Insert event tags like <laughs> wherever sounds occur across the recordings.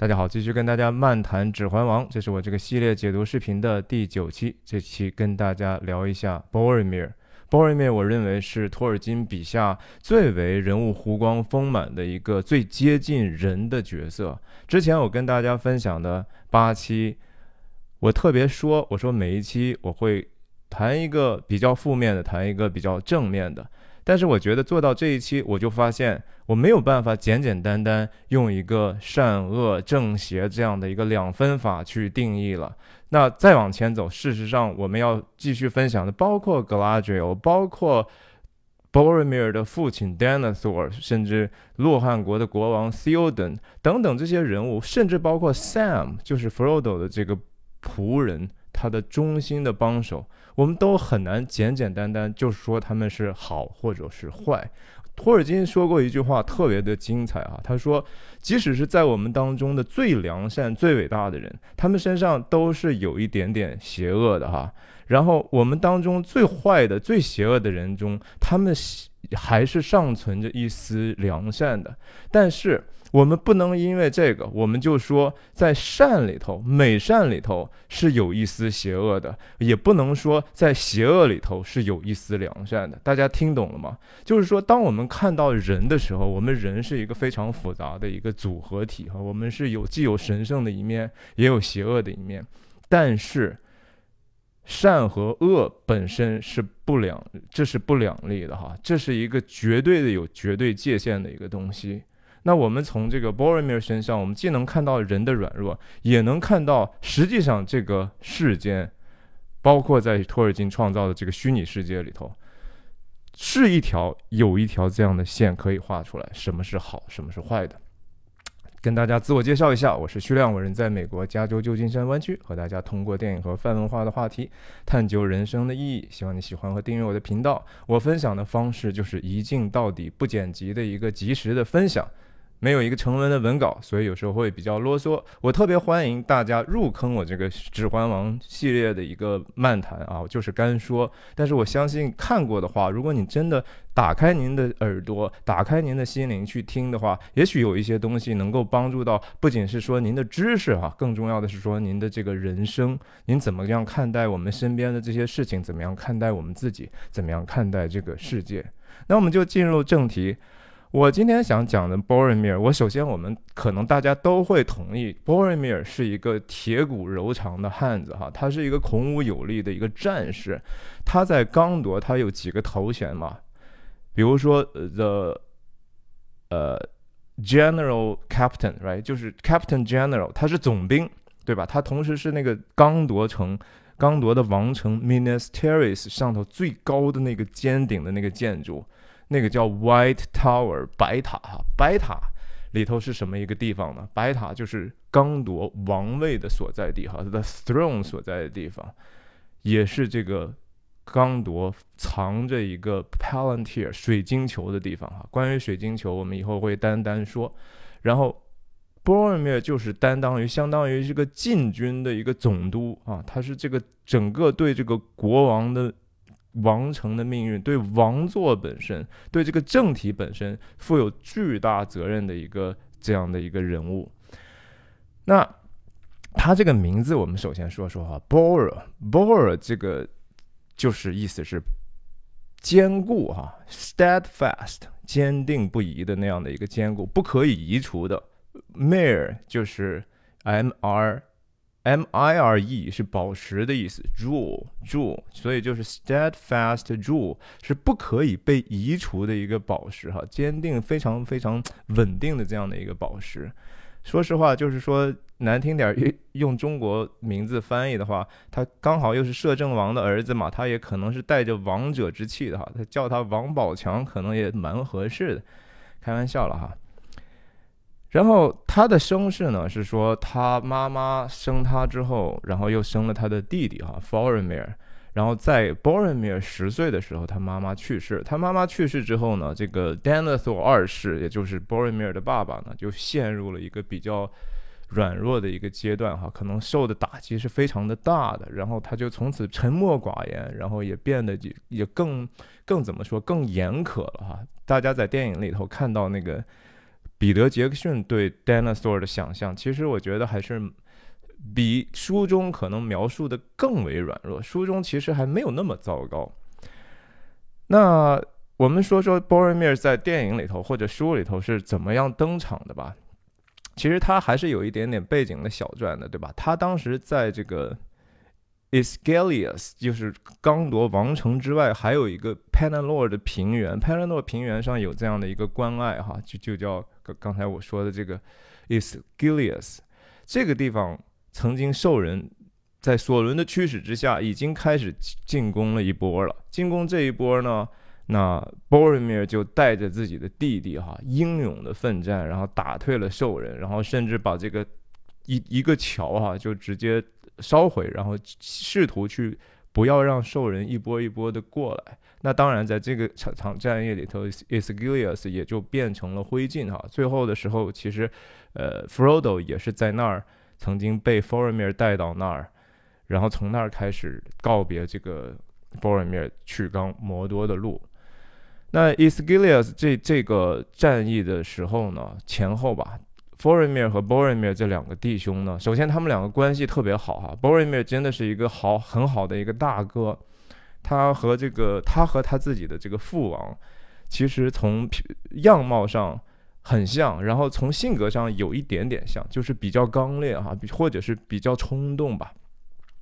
大家好，继续跟大家漫谈《指环王》，这是我这个系列解读视频的第九期。这期跟大家聊一下 Boromir。Boromir，我认为是托尔金笔下最为人物弧光丰满的一个最接近人的角色。之前我跟大家分享的八期，我特别说，我说每一期我会谈一个比较负面的，谈一个比较正面的。但是我觉得做到这一期，我就发现我没有办法简简单单用一个善恶正邪这样的一个两分法去定义了。那再往前走，事实上我们要继续分享的，包括 Galadriel，包括 Boromir 的父亲 Denethor，甚至洛汗国的国王 Theoden 等等这些人物，甚至包括 Sam，就是 Frodo 的这个仆人。他的忠心的帮手，我们都很难简简单单就说他们是好或者是坏。托尔金说过一句话特别的精彩啊，他说，即使是在我们当中的最良善、最伟大的人，他们身上都是有一点点邪恶的哈。然后我们当中最坏的、最邪恶的人中，他们还是尚存着一丝良善的，但是。我们不能因为这个，我们就说在善里头、美善里头是有一丝邪恶的，也不能说在邪恶里头是有一丝良善的。大家听懂了吗？就是说，当我们看到人的时候，我们人是一个非常复杂的一个组合体哈，我们是有既有神圣的一面，也有邪恶的一面。但是，善和恶本身是不两，这是不两立的哈，这是一个绝对的有绝对界限的一个东西。那我们从这个 Boromir 身上，我们既能看到人的软弱，也能看到实际上这个世间，包括在托尔金创造的这个虚拟世界里头，是一条有一条这样的线可以画出来，什么是好，什么是坏的。跟大家自我介绍一下，我是徐亮，我人在美国加州旧金山湾区，和大家通过电影和泛文化的话题探究人生的意义。希望你喜欢和订阅我的频道。我分享的方式就是一镜到底，不剪辑的一个及时的分享。没有一个成文的文稿，所以有时候会比较啰嗦。我特别欢迎大家入坑我这个《指环王》系列的一个漫谈啊，就是干说。但是我相信看过的话，如果你真的打开您的耳朵，打开您的心灵去听的话，也许有一些东西能够帮助到，不仅是说您的知识哈，更重要的是说您的这个人生，您怎么样看待我们身边的这些事情，怎么样看待我们自己，怎么样看待这个世界。那我们就进入正题。我今天想讲的 Boromir，我首先我们可能大家都会同意，Boromir 是一个铁骨柔肠的汉子哈，他是一个孔武有力的一个战士。他在刚铎他有几个头衔嘛，比如说 the 呃 General Captain，right，就是 Captain General，他是总兵，对吧？他同时是那个刚铎城，刚铎的王城 Minas Tirith 上头最高的那个尖顶的那个建筑。那个叫 White Tower 白塔哈，白塔里头是什么一个地方呢？白塔就是刚铎王位的所在地哈，The Throne 所在的地方，也是这个刚铎藏着一个 Palantir 水晶球的地方哈。关于水晶球，我们以后会单单说。然后 Boromir 就是担当于相当于这个禁军的一个总督啊，他是这个整个对这个国王的。王城的命运，对王座本身，对这个政体本身负有巨大责任的一个这样的一个人物。那他这个名字，我们首先说说哈，Bor，Bor 这个就是意思是坚固哈，steadfast，坚定不移的那样的一个坚固，不可以移除的。Mare 就是 M R。M I R E 是宝石的意思，jewel，jewel，所以就是 steadfast jewel 是不可以被移除的一个宝石，哈，坚定、非常非常稳定的这样的一个宝石。说实话，就是说难听点，用用中国名字翻译的话，他刚好又是摄政王的儿子嘛，他也可能是带着王者之气的哈，他叫他王宝强可能也蛮合适的，开玩笑了哈。然后他的身世呢，是说他妈妈生他之后，然后又生了他的弟弟哈 f o r m i r 然后在 Boromir 十岁的时候，他妈妈去世。他妈妈去世之后呢，这个 Denethor 二世，也就是 Boromir 的爸爸呢，就陷入了一个比较软弱的一个阶段哈，可能受的打击是非常的大的。然后他就从此沉默寡言，然后也变得也更更怎么说更严苛了哈。大家在电影里头看到那个。彼得·杰克逊对 dinosaur 的想象，其实我觉得还是比书中可能描述的更为软弱。书中其实还没有那么糟糕。那我们说说 Boromir 在电影里头或者书里头是怎么样登场的吧。其实他还是有一点点背景的小传的，对吧？他当时在这个 Isgilius，就是刚铎王城之外，还有一个 p a n a l o r 的平原。p a n a l o r 平原上有这样的一个关隘，哈，就就叫刚刚才我说的这个 Isgilius。这个地方曾经受人在索伦的驱使之下，已经开始进攻了一波了。进攻这一波呢？那 Boromir 就带着自己的弟弟哈，英勇的奋战，然后打退了兽人，然后甚至把这个一一个桥哈就直接烧毁，然后试图去不要让兽人一波一波的过来。那当然，在这个场场战役里头，Isgilius 也就变成了灰烬哈。最后的时候，其实呃，Frodo 也是在那儿曾经被 Boromir 带到那儿，然后从那儿开始告别这个 Boromir 去刚摩多的路。那 Isgilius 这这个战役的时候呢，前后吧 f o r i m i r 和 Boromir 这两个弟兄呢，首先他们两个关系特别好哈。Boromir 真的是一个好很好的一个大哥，他和这个他和他自己的这个父王，其实从样貌上很像，然后从性格上有一点点像，就是比较刚烈哈，或者是比较冲动吧。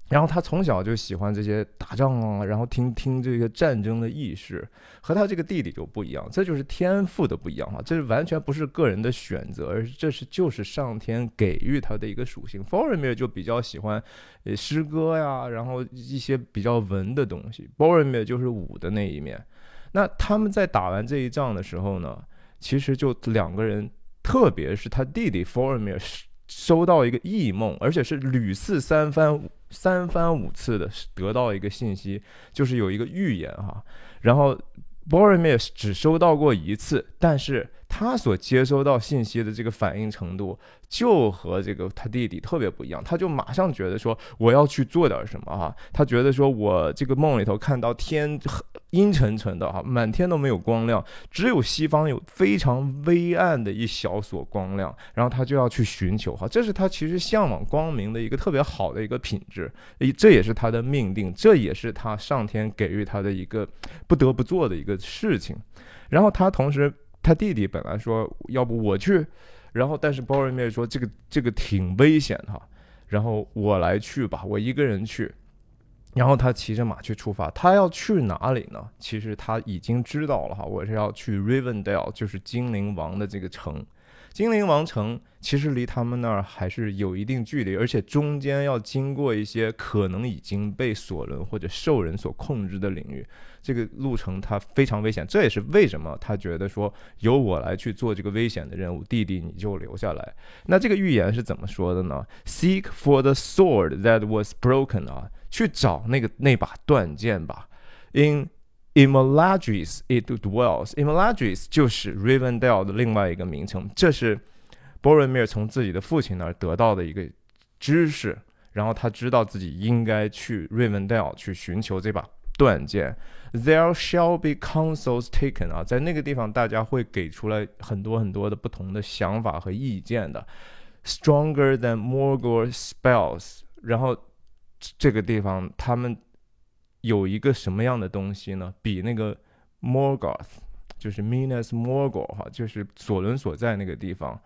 然后他从小就喜欢这些打仗啊，然后听听这个战争的意识，和他这个弟弟就不一样，这就是天赋的不一样哈，这是完全不是个人的选择，而是这是就是上天给予他的一个属性。f o r i m i r 就比较喜欢，呃诗歌呀，然后一些比较文的东西 b o r o m i r 就是武的那一面。那他们在打完这一仗的时候呢，其实就两个人，特别是他弟弟 f o r i m i r 收到一个异梦，而且是屡次三番。三番五次的得到一个信息，就是有一个预言哈，然后 Boromir 只收到过一次，但是他所接收到信息的这个反应程度，就和这个他弟弟特别不一样，他就马上觉得说我要去做点什么哈，他觉得说我这个梦里头看到天。阴沉沉的哈，满天都没有光亮，只有西方有非常微暗的一小所光亮，然后他就要去寻求哈，这是他其实向往光明的一个特别好的一个品质，这也是他的命定，这也是他上天给予他的一个不得不做的一个事情。然后他同时，他弟弟本来说要不我去，然后但是 Boromir 说这个这个挺危险哈，然后我来去吧，我一个人去。然后他骑着马去出发，他要去哪里呢？其实他已经知道了哈，我是要去 Rivendell，就是精灵王的这个城。精灵王城其实离他们那儿还是有一定距离，而且中间要经过一些可能已经被索伦或者兽人所控制的领域，这个路程它非常危险。这也是为什么他觉得说由我来去做这个危险的任务，弟弟你就留下来。那这个预言是怎么说的呢？Seek for the sword that was broken 啊。去找那个那把断剑吧。In Imladris it dwells. Imladris 就是 Rivendell 的另外一个名称。这是 Boromir 从自己的父亲那儿得到的一个知识，然后他知道自己应该去 Rivendell 去寻求这把断剑。There shall be counsels taken 啊，在那个地方大家会给出来很多很多的不同的想法和意见的。Stronger than Morgul spells，然后。这个地方他们有一个什么样的东西呢？比那个 Morgoth，就是 Minas Morgul 哈，就是索伦所在那个地方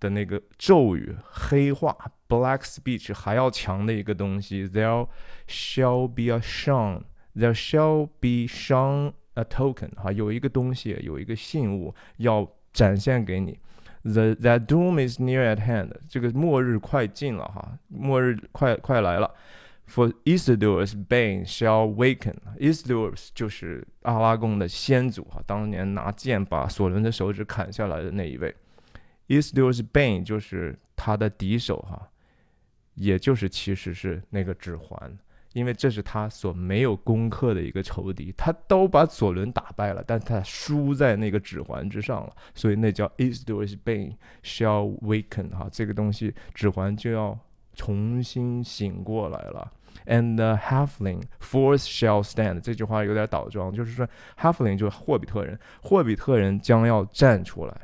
的那个咒语黑化 Black Speech 还要强的一个东西。There shall be a shown, there shall be shown a token 哈，有一个东西，有一个信物要展现给你。The that doom is near at hand，这个末日快近了哈，末日快快来了。For Isildur's bane shall waken. Isildur's 就是阿拉贡的先祖哈，当年拿剑把索伦的手指砍下来的那一位。Isildur's bane 就是他的敌手哈，也就是其实是那个指环，因为这是他所没有攻克的一个仇敌，他都把索伦打败了，但他输在那个指环之上了，所以那叫 Isildur's bane shall waken 哈，这个东西指环就要重新醒过来了。And the halfling force shall stand。这句话有点倒装，就是说，halfling 就是霍比特人，霍比特人将要站出来。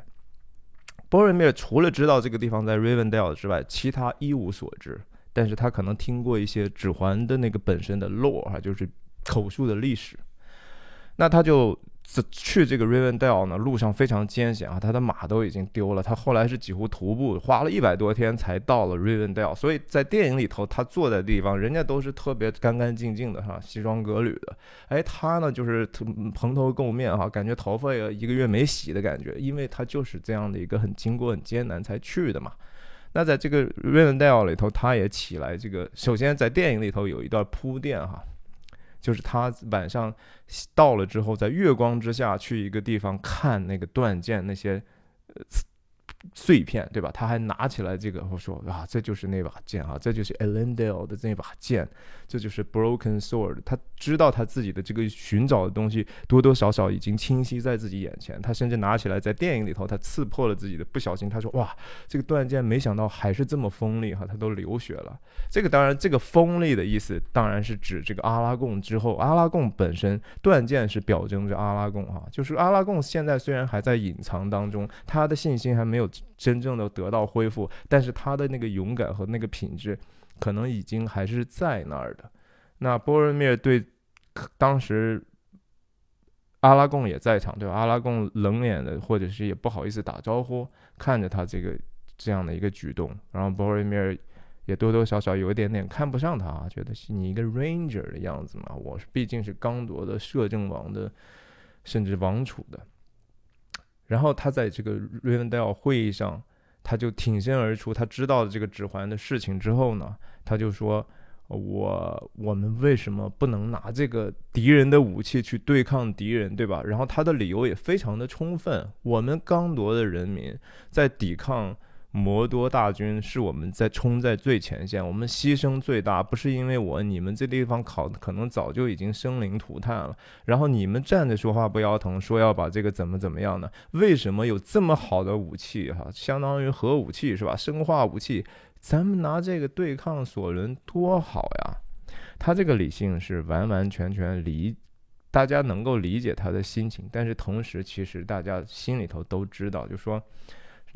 波瑞米尔除了知道这个地方在 Rivendell 之外，其他一无所知。但是他可能听过一些指环的那个本身的 lore 哈，就是口述的历史。那他就这去这个 Rivendell 呢，路上非常艰险啊，他的马都已经丢了。他后来是几乎徒步，花了一百多天才到了 Rivendell。所以在电影里头，他坐在地方，人家都是特别干干净净的哈，西装革履的。哎，他呢就是蓬头垢面哈，感觉头发也一个月没洗的感觉，因为他就是这样的一个很经过很艰难才去的嘛。那在这个《Rivendell》里头，他也起来。这个首先在电影里头有一段铺垫哈，就是他晚上到了之后，在月光之下去一个地方看那个断剑那些。碎片，对吧？他还拿起来这个，我说啊，这就是那把剑啊，这就是 Elendil 的那把剑，这就是 Broken Sword。他知道他自己的这个寻找的东西多多少少已经清晰在自己眼前。他甚至拿起来，在电影里头，他刺破了自己的不小心。他说哇，这个断剑没想到还是这么锋利哈，他都流血了。这个当然，这个锋利的意思当然是指这个阿拉贡之后，阿拉贡本身断剑是表征着阿拉贡哈，就是阿拉贡现在虽然还在隐藏当中，他的信心还没有。真正的得到恢复，但是他的那个勇敢和那个品质，可能已经还是在那儿的。那波瑞米尔对当时阿拉贡也在场，对吧？阿拉贡冷脸的，或者是也不好意思打招呼，看着他这个这样的一个举动，然后波瑞米尔也多多少少有一点点看不上他，觉得是你一个 ranger 的样子嘛。我是毕竟是刚夺的摄政王的，甚至王储的。然后他在这个瑞文戴尔会议上，他就挺身而出。他知道了这个指环的事情之后呢，他就说：“我我们为什么不能拿这个敌人的武器去对抗敌人，对吧？”然后他的理由也非常的充分。我们刚铎的人民在抵抗。摩多大军是我们在冲在最前线，我们牺牲最大，不是因为我，你们这地方考的可能早就已经生灵涂炭了。然后你们站着说话不腰疼，说要把这个怎么怎么样呢？为什么有这么好的武器？哈，相当于核武器是吧？生化武器，咱们拿这个对抗索伦多好呀！他这个理性是完完全全理，大家能够理解他的心情，但是同时其实大家心里头都知道，就说。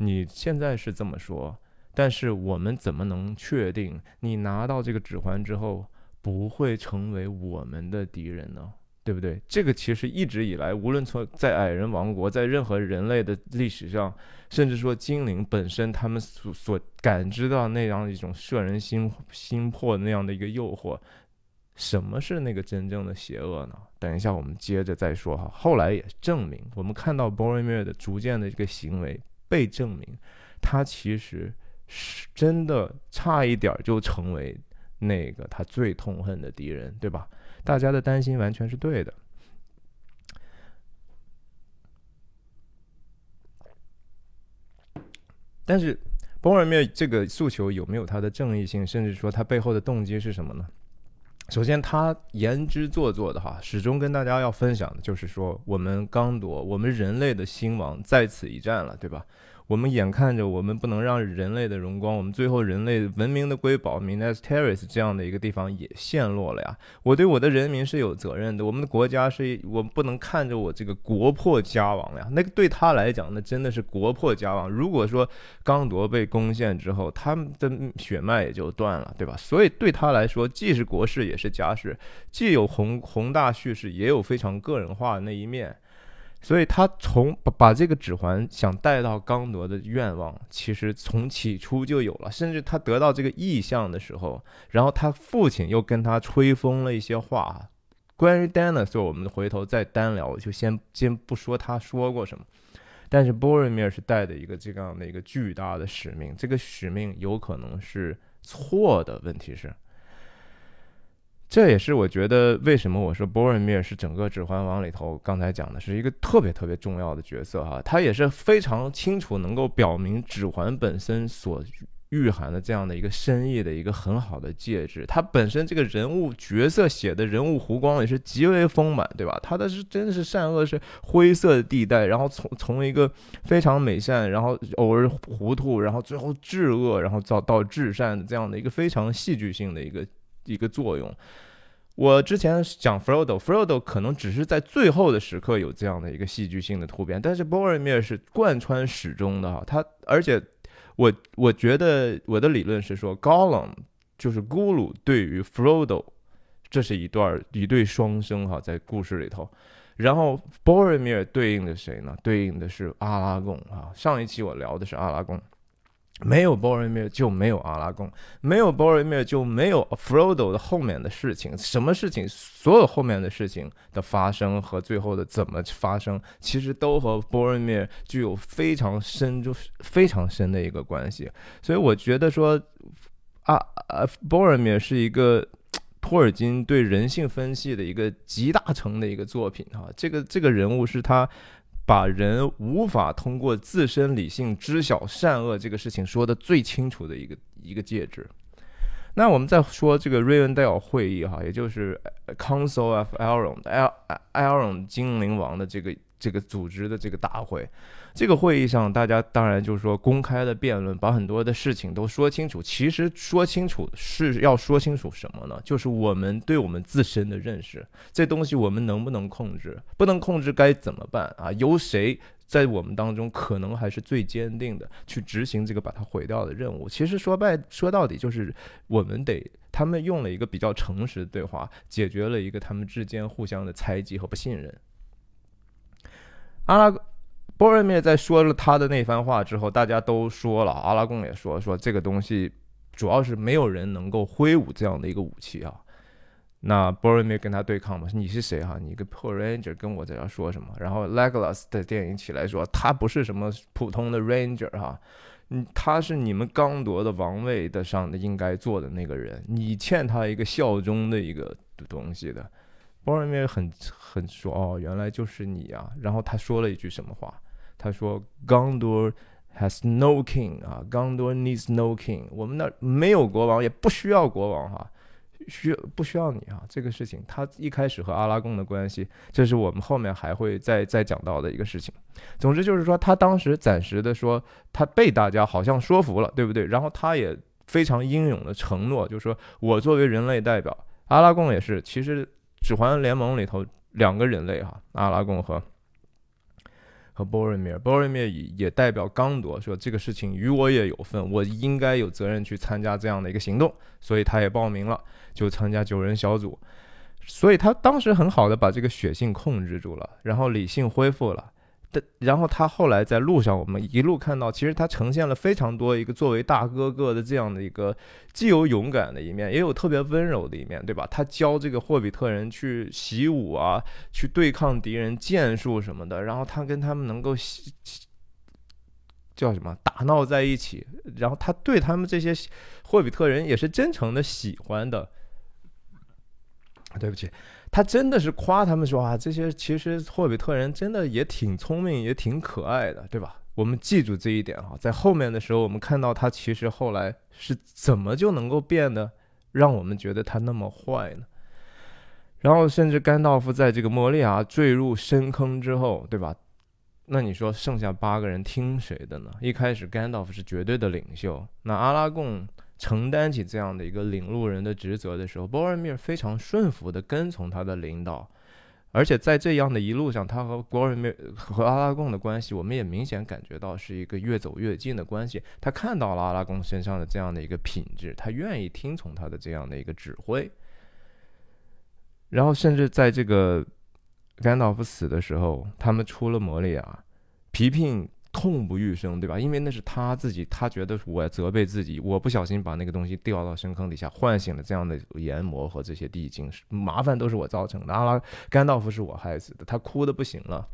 你现在是这么说，但是我们怎么能确定你拿到这个指环之后不会成为我们的敌人呢？对不对？这个其实一直以来，无论从在矮人王国，在任何人类的历史上，甚至说精灵本身，他们所所感知到那样一种摄人心心魄那样的一个诱惑，什么是那个真正的邪恶呢？等一下，我们接着再说哈。后来也证明，我们看到 Boromir 的逐渐的这个行为。被证明，他其实是真的差一点就成为那个他最痛恨的敌人，对吧？大家的担心完全是对的。但是，波尔灭这个诉求有没有它的正义性，甚至说它背后的动机是什么呢？首先，他言之做作的哈，始终跟大家要分享的就是说，我们刚铎，我们人类的兴亡在此一战了，对吧？我们眼看着我们不能让人类的荣光，我们最后人类文明的瑰宝 Minas Tirith 这样的一个地方也陷落了呀。我对我的人民是有责任的，我们的国家是，我不能看着我这个国破家亡呀。那个对他来讲，那真的是国破家亡。如果说刚铎被攻陷之后，他们的血脉也就断了，对吧？所以对他来说，既是国事也是家事，既有宏宏大叙事，也有非常个人化的那一面。所以他从把把这个指环想带到刚铎的愿望，其实从起初就有了。甚至他得到这个意向的时候，然后他父亲又跟他吹风了一些话。关于 Dinosaur，我们回头再单聊，就先先不说他说过什么。但是 Boromir 是带的一个这样的一个巨大的使命，这个使命有可能是错的。问题是。这也是我觉得为什么我说波瑞米尔是整个《指环王》里头刚才讲的是一个特别特别重要的角色哈，他也是非常清楚能够表明指环本身所蕴含的这样的一个深意的一个很好的介质。他本身这个人物角色写的人物弧光也是极为丰满，对吧？他的是真的是善恶是灰色地带，然后从从一个非常美善，然后偶尔糊涂，然后最后至恶，然后到到至善这样的一个非常戏剧性的一个。一个作用，我之前讲 Frodo，Frodo 可能只是在最后的时刻有这样的一个戏剧性的突变，但是 Boromir 是贯穿始终的哈。他而且我我觉得我的理论是说，Gollum 就是咕噜对于 Frodo，这是一段一对双生哈，在故事里头。然后 Boromir 对应的谁呢？对应的是阿拉贡啊。上一期我聊的是阿拉贡。没有 Boromir 就没有阿拉贡，没有 Boromir 就没有 Frodo 的后面的事情。什么事情？所有后面的事情的发生和最后的怎么发生，其实都和 Boromir 具有非常深、就非常深的一个关系。所以我觉得说，啊啊，Boromir 是一个托尔金对人性分析的一个集大成的一个作品哈。这个这个人物是他。把人无法通过自身理性知晓善恶这个事情说的最清楚的一个一个戒指。那我们再说这个瑞恩戴尔会议哈，也就是 Council of Elrond，Elrond 精灵王的这个。这个组织的这个大会，这个会议上，大家当然就是说公开的辩论，把很多的事情都说清楚。其实说清楚是要说清楚什么呢？就是我们对我们自身的认识，这东西我们能不能控制？不能控制该怎么办啊？由谁在我们当中可能还是最坚定的去执行这个把它毁掉的任务？其实说白说到底，就是我们得他们用了一个比较诚实的对话，解决了一个他们之间互相的猜忌和不信任。阿拉波尔灭在说了他的那番话之后，大家都说了，阿拉贡也说说这个东西，主要是没有人能够挥舞这样的一个武器啊。那波尔密跟他对抗嘛，你是谁哈？你一个破 ranger 跟我在这说什么？然后 Legolas 的电影起来说，他不是什么普通的 ranger 哈，嗯，他是你们刚夺的王位的上的应该做的那个人，你欠他一个效忠的一个东西的。波尔密很很说哦，原来就是你啊！然后他说了一句什么话？他说：“Gondor has no king 啊，Gondor needs no king。我们那没有国王，也不需要国王哈，需不需要你啊？这个事情，他一开始和阿拉贡的关系，这是我们后面还会再再讲到的一个事情。总之就是说，他当时暂时的说，他被大家好像说服了，对不对？然后他也非常英勇的承诺，就是说我作为人类代表，阿拉贡也是，其实。指环联盟里头两个人类哈，阿拉贡和和波瑞米尔，波瑞米尔也代表刚铎说这个事情与我也有份，我应该有责任去参加这样的一个行动，所以他也报名了，就参加九人小组，所以他当时很好的把这个血性控制住了，然后理性恢复了。的，然后他后来在路上，我们一路看到，其实他呈现了非常多一个作为大哥哥的这样的一个，既有勇敢的一面，也有特别温柔的一面，对吧？他教这个霍比特人去习武啊，去对抗敌人剑术什么的，然后他跟他们能够叫什么打闹在一起，然后他对他们这些霍比特人也是真诚的喜欢的。对不起。他真的是夸他们说啊，这些其实霍比特人真的也挺聪明，也挺可爱的，对吧？我们记住这一点哈，在后面的时候，我们看到他其实后来是怎么就能够变得让我们觉得他那么坏呢？然后甚至甘道夫在这个莫利亚坠入深坑之后，对吧？那你说剩下八个人听谁的呢？一开始甘道夫是绝对的领袖，那阿拉贡。承担起这样的一个领路人的职责的时候，波尔米尔非常顺服的跟从他的领导，而且在这样的一路上，他和波尔米尔和阿拉贡的关系，我们也明显感觉到是一个越走越近的关系。他看到了阿拉贡身上的这样的一个品质，他愿意听从他的这样的一个指挥。然后，甚至在这个甘道夫死的时候，他们出了摩利亚，皮皮。痛不欲生，对吧？因为那是他自己，他觉得我责备自己，我不小心把那个东西掉到深坑底下，唤醒了这样的炎魔和这些地精，麻烦都是我造成的。阿拉甘道夫是我害死的，他哭的不行了。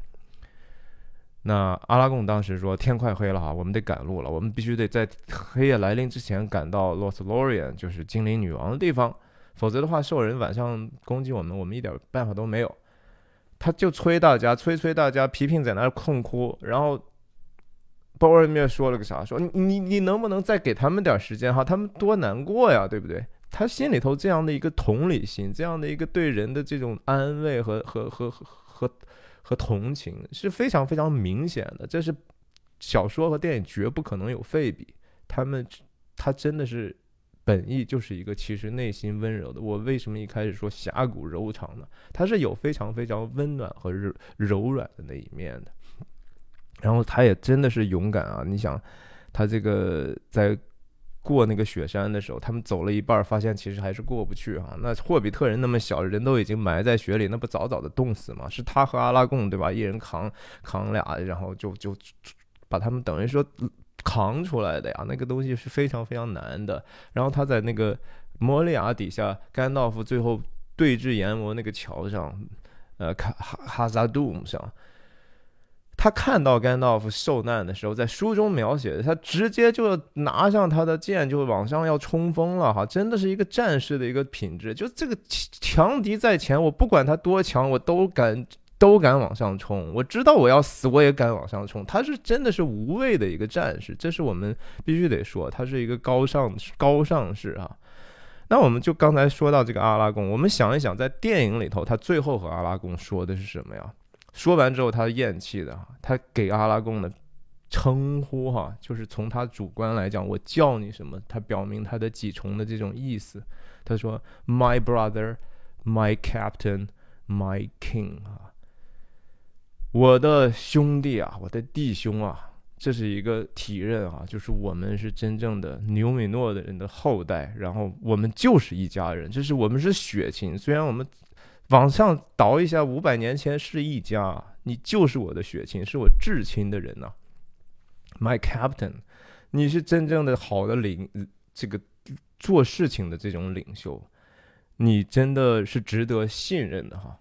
那阿拉贡当时说：“天快黑了哈，我们得赶路了，我们必须得在黑夜来临之前赶到 Lothlorien，就是精灵女王的地方，否则的话，兽人晚上攻击我们，我们一点办法都没有。”他就催大家，催催大家，皮皮在那儿痛哭，然后。鲍尔密尔说了个啥？说你你你能不能再给他们点时间哈？他们多难过呀，对不对？他心里头这样的一个同理心，这样的一个对人的这种安慰和和和和和同情是非常非常明显的。这是小说和电影绝不可能有废笔。他们他真的是本意就是一个其实内心温柔的。我为什么一开始说侠骨柔肠呢？他是有非常非常温暖和柔柔软的那一面的。然后他也真的是勇敢啊！你想，他这个在过那个雪山的时候，他们走了一半，发现其实还是过不去哈。那霍比特人那么小，人都已经埋在雪里，那不早早的冻死吗？是他和阿拉贡对吧？一人扛扛俩，然后就就把他们等于说。扛出来的呀，那个东西是非常非常难的。然后他在那个摩利亚底下，甘道夫最后对峙阎魔那个桥上，呃，卡哈哈萨杜姆上，他看到甘道夫受难的时候，在书中描写的，他直接就拿上他的剑，就往上要冲锋了哈，真的是一个战士的一个品质。就这个强敌在前，我不管他多强，我都敢。<laughs> 都敢往上冲，我知道我要死，我也敢往上冲。他是真的是无畏的一个战士，这是我们必须得说，他是一个高尚高尚士啊。那我们就刚才说到这个阿拉贡，我们想一想，在电影里头，他最后和阿拉贡说的是什么呀？说完之后，他厌弃的，他给阿拉贡的称呼哈，就是从他主观来讲，我叫你什么？他表明他的几重的这种意思。他说：“My brother, my captain, my king 啊。”我的兄弟啊，我的弟兄啊，这是一个体认啊，就是我们是真正的牛米诺的人的后代，然后我们就是一家人，就是我们是血亲。虽然我们往上倒一下，五百年前是一家，你就是我的血亲，是我至亲的人呐。My captain，你是真正的好的领，这个做事情的这种领袖，你真的是值得信任的哈。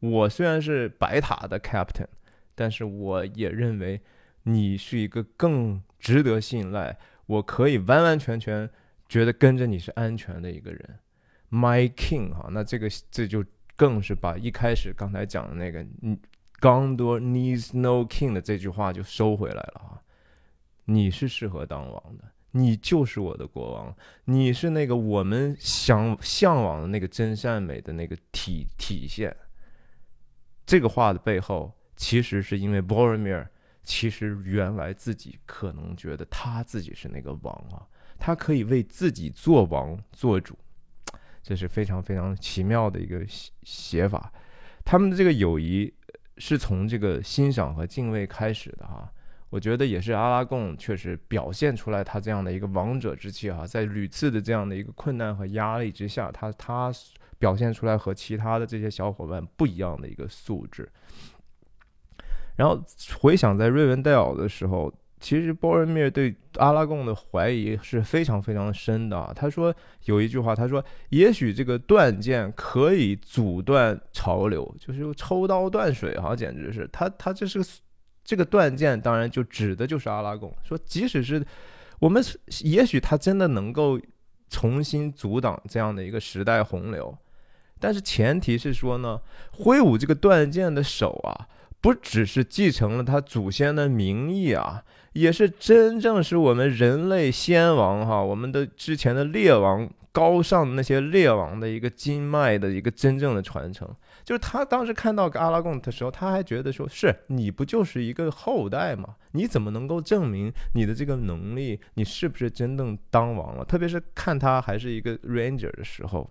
我虽然是白塔的 captain，但是我也认为你是一个更值得信赖，我可以完完全全觉得跟着你是安全的一个人，my king 哈，那这个这就更是把一开始刚才讲的那个嗯 g o n d o r needs no king 的这句话就收回来了啊，你是适合当王的，你就是我的国王，你是那个我们想向往的那个真善美的那个体体现。这个话的背后，其实是因为 Boromir 其实原来自己可能觉得他自己是那个王啊，他可以为自己做王做主，这是非常非常奇妙的一个写写法。他们的这个友谊是从这个欣赏和敬畏开始的哈，我觉得也是阿拉贡确实表现出来他这样的一个王者之气哈，在屡次的这样的一个困难和压力之下，他他。表现出来和其他的这些小伙伴不一样的一个素质。然后回想在瑞文戴尔的时候，其实波尔米尔对阿拉贡的怀疑是非常非常深的啊。他说有一句话，他说：“也许这个断剑可以阻断潮流，就是抽刀断水，哈，简直是他他这是这个断剑，当然就指的就是阿拉贡。说即使是我们，也许他真的能够重新阻挡这样的一个时代洪流。”但是前提是说呢，挥舞这个断剑的手啊，不只是继承了他祖先的名义啊，也是真正是我们人类先王哈，我们的之前的列王高尚的那些列王的一个经脉的一个真正的传承。就是他当时看到阿拉贡的时候，他还觉得说，是你不就是一个后代吗？你怎么能够证明你的这个能力，你是不是真正当王了？特别是看他还是一个 ranger 的时候。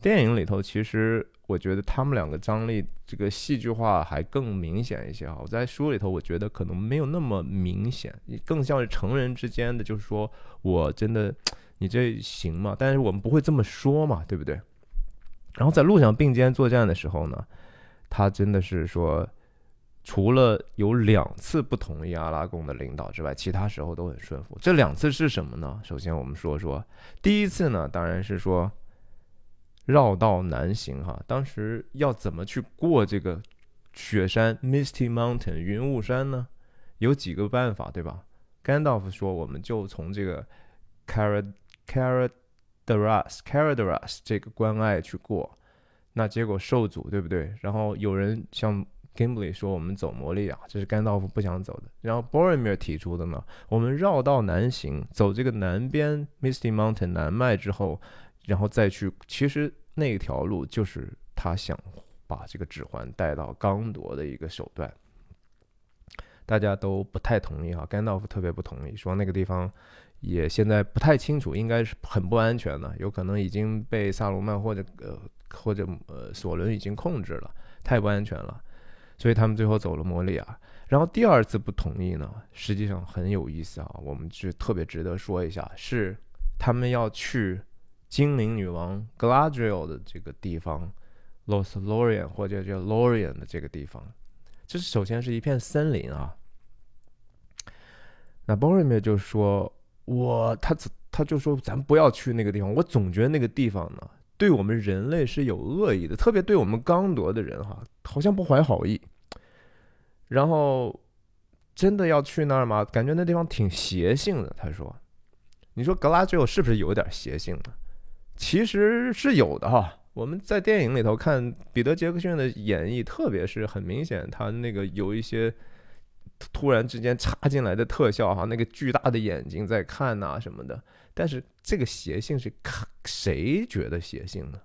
电影里头，其实我觉得他们两个张力这个戏剧化还更明显一些哈。我在书里头，我觉得可能没有那么明显，更像是成人之间的，就是说我真的，<tsk> 你这行吗？但是我们不会这么说嘛，对不对？然后在路上并肩作战的时候呢，他真的是说，除了有两次不同意阿拉贡的领导之外，其他时候都很顺服。这两次是什么呢？首先我们说说，第一次呢，当然是说。绕道难行哈，当时要怎么去过这个雪山 Misty Mountain 云雾山呢？有几个办法，对吧？甘道夫说，我们就从这个 Car Caradas Caradas 这个关隘去过，那结果受阻，对不对？然后有人像 Gimli 说，我们走魔力啊，这是甘道夫不想走的。然后 Boromir 提出的呢，我们绕道南行，走这个南边 Misty Mountain 南脉之后。然后再去，其实那条路就是他想把这个指环带到刚铎的一个手段。大家都不太同意啊，甘道夫特别不同意，说那个地方也现在不太清楚，应该是很不安全的，有可能已经被萨鲁曼或者呃或者呃索伦已经控制了，太不安全了，所以他们最后走了摩利亚。然后第二次不同意呢，实际上很有意思啊，我们就特别值得说一下，是他们要去精灵女王 Gladriel 的这个地方，Los Lorien 或者叫 Lorien 的这个地方，这是首先是一片森林啊。那 Boromir 就说，我他他就说，咱不要去那个地方，我总觉得那个地方呢，对我们人类是有恶意的，特别对我们刚铎的人哈，好像不怀好意。然后，真的要去那儿吗？感觉那地方挺邪性的。他说：“你说格拉吉欧是不是有点邪性呢？其实是有的哈。我们在电影里头看彼得·杰克逊的演绎，特别是很明显，他那个有一些突然之间插进来的特效哈，那个巨大的眼睛在看呐什么的。但是这个邪性是看谁觉得邪性呢？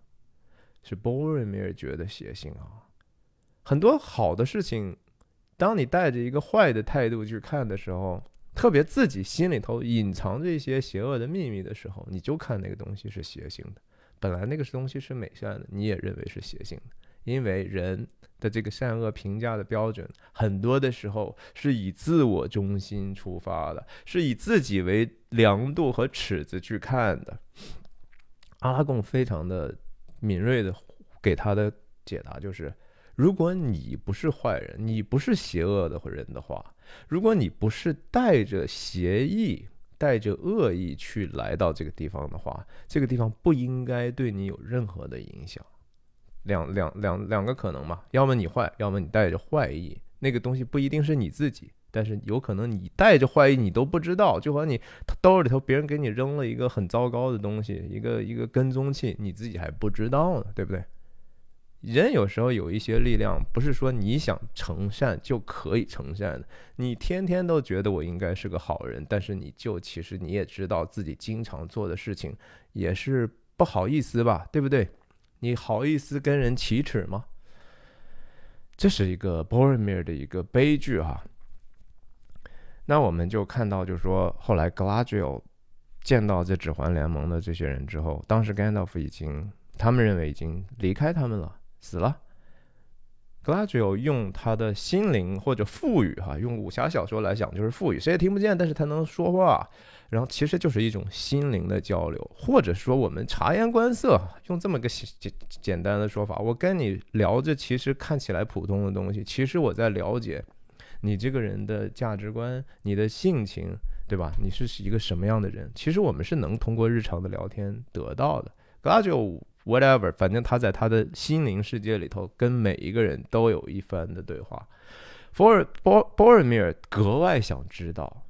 是波瑞米尔觉得邪性啊。很多好的事情。”当你带着一个坏的态度去看的时候，特别自己心里头隐藏着一些邪恶的秘密的时候，你就看那个东西是邪性的。本来那个东西是美善的，你也认为是邪性的，因为人的这个善恶评价的标准，很多的时候是以自我中心出发的，是以自己为量度和尺子去看的。阿拉贡非常的敏锐的给他的解答就是。如果你不是坏人，你不是邪恶的人的话，如果你不是带着邪意、带着恶意去来到这个地方的话，这个地方不应该对你有任何的影响。两两两两个可能嘛，要么你坏，要么你带着坏意。那个东西不一定是你自己，但是有可能你带着坏意，你都不知道。就和你兜里头别人给你扔了一个很糟糕的东西，一个一个跟踪器，你自己还不知道呢，对不对？人有时候有一些力量，不是说你想成善就可以成善的。你天天都觉得我应该是个好人，但是你就其实你也知道自己经常做的事情也是不好意思吧，对不对？你好意思跟人启齿吗？这是一个 Boromir 的一个悲剧哈。那我们就看到，就是说后来 Gladriel 见到这指环联盟的这些人之后，当时 Gandalf 已经他们认为已经离开他们了。死了。Gladio 用他的心灵或者赋予哈，用武侠小说来讲就是赋予，谁也听不见，但是他能说话，然后其实就是一种心灵的交流，或者说我们察言观色，用这么个简简单的说法，我跟你聊着，其实看起来普通的东西，其实我在了解你这个人的价值观、你的性情，对吧？你是一个什么样的人？其实我们是能通过日常的聊天得到的。格拉吉欧。Whatever，反正他在他的心灵世界里头，跟每一个人都有一番的对话。博尔波波尔米尔格外想知道，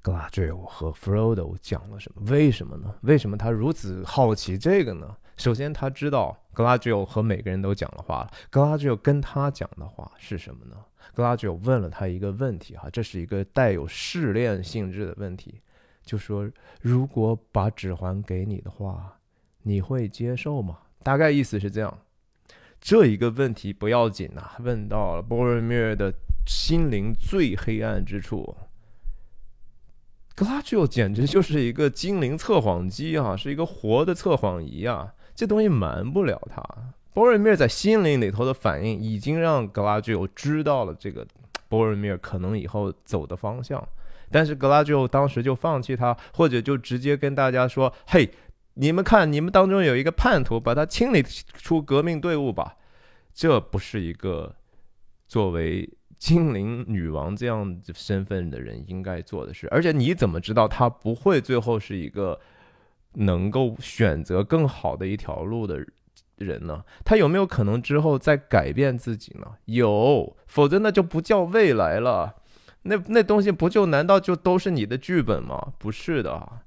格拉吉欧和 Frodo 讲了什么？为什么呢？为什么他如此好奇这个呢？首先，他知道格拉吉欧和每个人都讲了话了。格拉吉欧跟他讲的话是什么呢？格拉吉欧问了他一个问题，哈，这是一个带有试炼性质的问题，就说如果把指环给你的话。你会接受吗？大概意思是这样。这一个问题不要紧呐，问到了波瑞米尔的心灵最黑暗之处。Glacio 简直就是一个精灵测谎机啊，是一个活的测谎仪啊，这东西瞒不了他。波瑞米尔在心灵里头的反应，已经让 Glacio 知道了这个波瑞米尔可能以后走的方向。但是 Glacio 当时就放弃他，或者就直接跟大家说：“嘿。”你们看，你们当中有一个叛徒，把他清理出革命队伍吧。这不是一个作为精灵女王这样身份的人应该做的事。而且你怎么知道他不会最后是一个能够选择更好的一条路的人呢？他有没有可能之后再改变自己呢？有，否则那就不叫未来了。那那东西不就难道就都是你的剧本吗？不是的，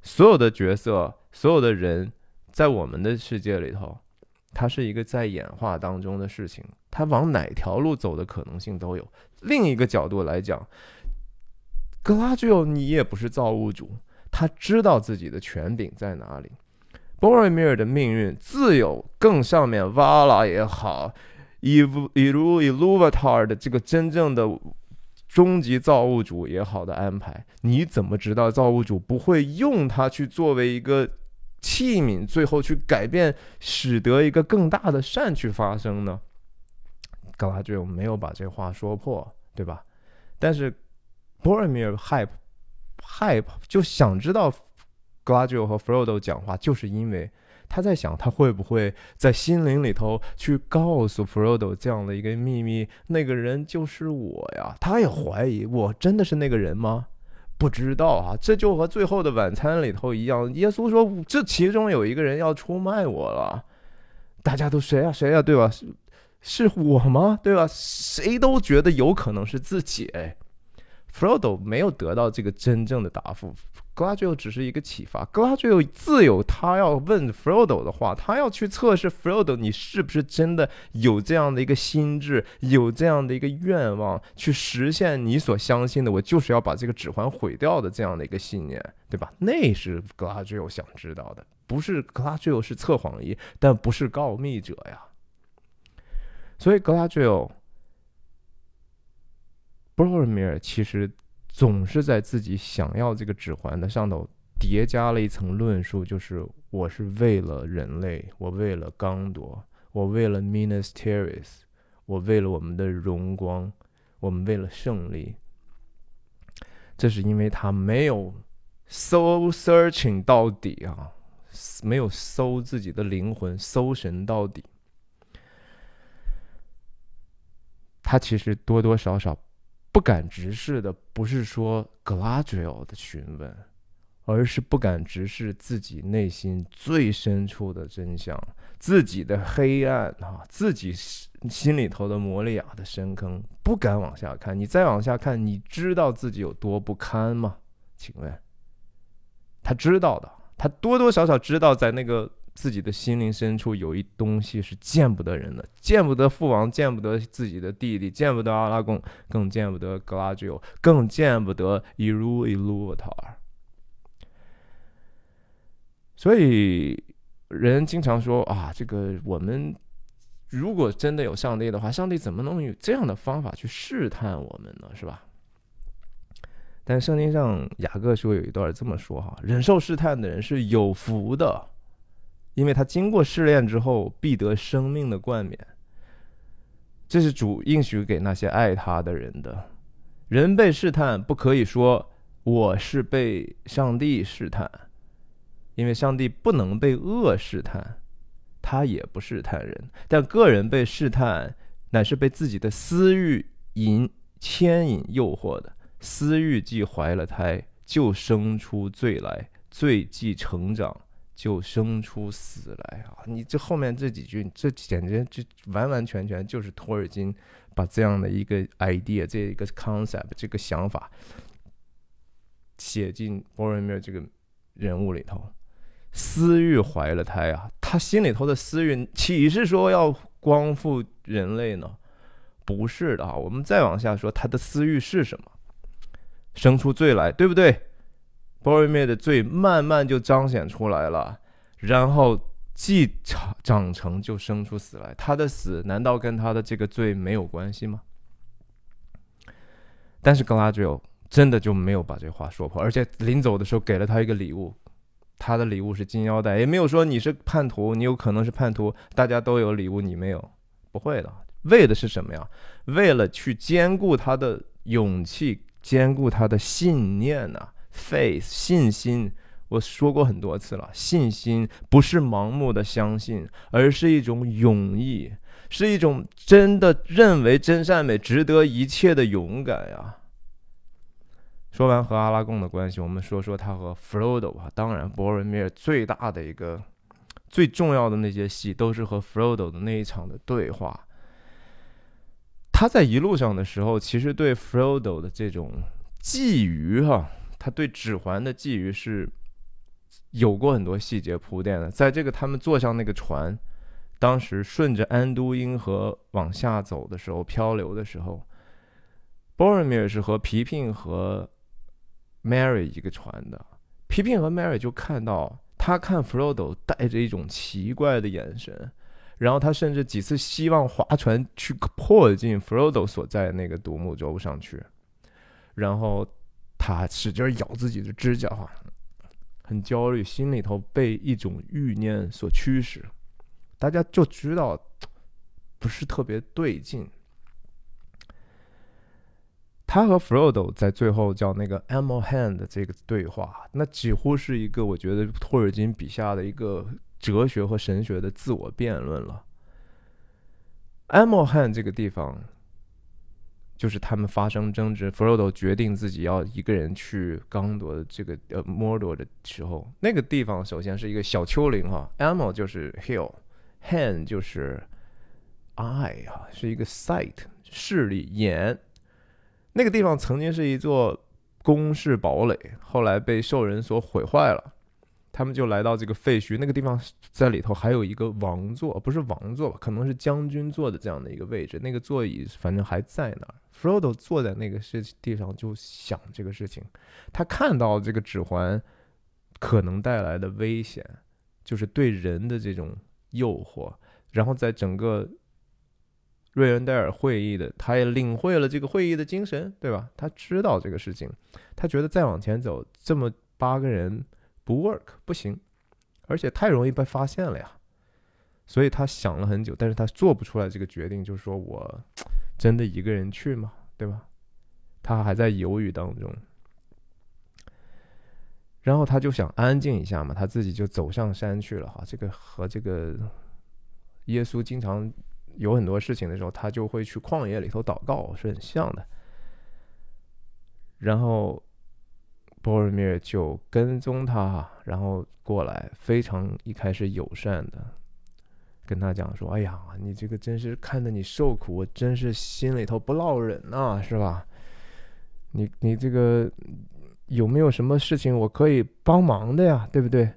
所有的角色。所有的人在我们的世界里头，它是一个在演化当中的事情，它往哪条路走的可能性都有。另一个角度来讲，格拉吉欧你也不是造物主，他知道自己的权柄在哪里。波瑞米尔的命运自有更上面瓦拉也好，伊伊鲁伊鲁瓦塔尔的这个真正的终极造物主也好的安排，你怎么知道造物主不会用它去作为一个器皿，最后去改变，使得一个更大的善去发生呢？格拉吉欧没有把这话说破，对吧？但是波尔米尔害害怕，就想知道格拉吉欧和弗罗多讲话，就是因为。他在想，他会不会在心灵里头去告诉 Frodo 这样的一个秘密？那个人就是我呀！他也怀疑，我真的是那个人吗？不知道啊！这就和《最后的晚餐》里头一样，耶稣说这其中有一个人要出卖我了。大家都谁呀？谁呀？对吧？是是我吗？对吧？谁都觉得有可能是自己。Frodo 没有得到这个真正的答复。格拉吉欧只是一个启发，格拉吉欧自有他要问 Frodo 的话，他要去测试 Frodo，你是不是真的有这样的一个心智，有这样的一个愿望，去实现你所相信的，我就是要把这个指环毁掉的这样的一个信念，对吧？那是格拉吉欧想知道的，不是格拉吉欧是测谎仪，但不是告密者呀。所以格拉吉欧 b o r o m i r 其实。总是在自己想要这个指环的上头叠加了一层论述，就是我是为了人类，我为了刚铎，我为了 Minas Tirith，我为了我们的荣光，我们为了胜利。这是因为他没有 soul searching 到底啊，没有搜自己的灵魂，搜神到底。他其实多多少少。不敢直视的不是说 Gladriel 的询问，而是不敢直视自己内心最深处的真相，自己的黑暗啊，自己心里头的摩利亚的深坑，不敢往下看。你再往下看，你知道自己有多不堪吗？请问，他知道的，他多多少少知道，在那个。自己的心灵深处有一东西是见不得人的，见不得父王，见不得自己的弟弟，见不得阿拉贡，更见不得格拉吉欧，更见不得伊鲁伊鲁瓦塔尔。所以人经常说啊，这个我们如果真的有上帝的话，上帝怎么能有这样的方法去试探我们呢？是吧？但圣经上雅各书有一段这么说哈：忍受试探的人是有福的。因为他经过试炼之后，必得生命的冠冕。这是主应许给那些爱他的人的。人被试探，不可以说我是被上帝试探，因为上帝不能被恶试探，他也不试探人。但个人被试探，乃是被自己的私欲引牵引诱惑的。私欲既怀了胎，就生出罪来；罪既成长。就生出死来啊！你这后面这几句，这简直就完完全全就是托尔金把这样的一个 idea，这一个 concept，这个想法写进波瑞米尔这个人物里头。私欲怀了胎啊！他心里头的私欲岂是说要光复人类呢？不是的啊！我们再往下说，他的私欲是什么？生出罪来，对不对？B o r o m i r 的罪慢慢就彰显出来了，然后既长长成就生出死来。他的死难道跟他的这个罪没有关系吗？但是格拉吉欧真的就没有把这话说破，而且临走的时候给了他一个礼物，他的礼物是金腰带，也没有说你是叛徒，你有可能是叛徒，大家都有礼物，你没有，不会的。为的是什么呀？为了去兼顾他的勇气，兼顾他的信念呐。Faith 信心，我说过很多次了。信心不是盲目的相信，而是一种勇毅，是一种真的认为真善美值得一切的勇敢呀。说完和阿拉贡的关系，我们说说他和 Frodo 啊。当然，博瑞米尔最大的一个、最重要的那些戏，都是和 Frodo 的那一场的对话。他在一路上的时候，其实对 Frodo 的这种觊觎哈。他对指环的觊觎是有过很多细节铺垫的。在这个他们坐上那个船，当时顺着安都因河往下走的时候，漂流的时候，Boromir 是和皮聘和 Mary 一个船的。皮聘和 Mary 就看到他看 Frodo 带着一种奇怪的眼神，然后他甚至几次希望划船去迫近 Frodo 所在那个独木舟上去。然后他使劲咬自己的指甲，很焦虑，心里头被一种欲念所驱使，大家就知道不是特别对劲。他和 Frodo 在最后叫那个 Ammo Hand 的这个对话，那几乎是一个我觉得托尔金笔下的一个哲学和神学的自我辩论了。Ammo Hand 这个地方，就是他们发生争执，Frodo 决定自己要一个人去刚铎的这个呃 Mordor 的时候，那个地方首先是一个小丘陵哈，amo 就是 hill，han 就是 Eye 啊，是一个 Sight 视力眼。那个地方曾经是一座宫室堡垒，后来被兽人所毁坏了。他们就来到这个废墟，那个地方在里头还有一个王座，不是王座吧？可能是将军坐的这样的一个位置。那个座椅反正还在那儿。Frodo 坐在那个事地上就想这个事情，他看到这个指环可能带来的危险，就是对人的这种诱惑，然后在整个。瑞恩戴尔会议的，他也领会了这个会议的精神，对吧？他知道这个事情，他觉得再往前走，这么八个人不 work 不行，而且太容易被发现了呀。所以他想了很久，但是他做不出来这个决定，就是说我真的一个人去吗？对吧？他还在犹豫当中。然后他就想安静一下嘛，他自己就走上山去了。哈，这个和这个耶稣经常。有很多事情的时候，他就会去旷野里头祷告，是很像的。然后波尔米尔就跟踪他，然后过来，非常一开始友善的跟他讲说：“哎呀，你这个真是看得你受苦，我真是心里头不落忍呐，是吧？你你这个有没有什么事情我可以帮忙的呀？对不对？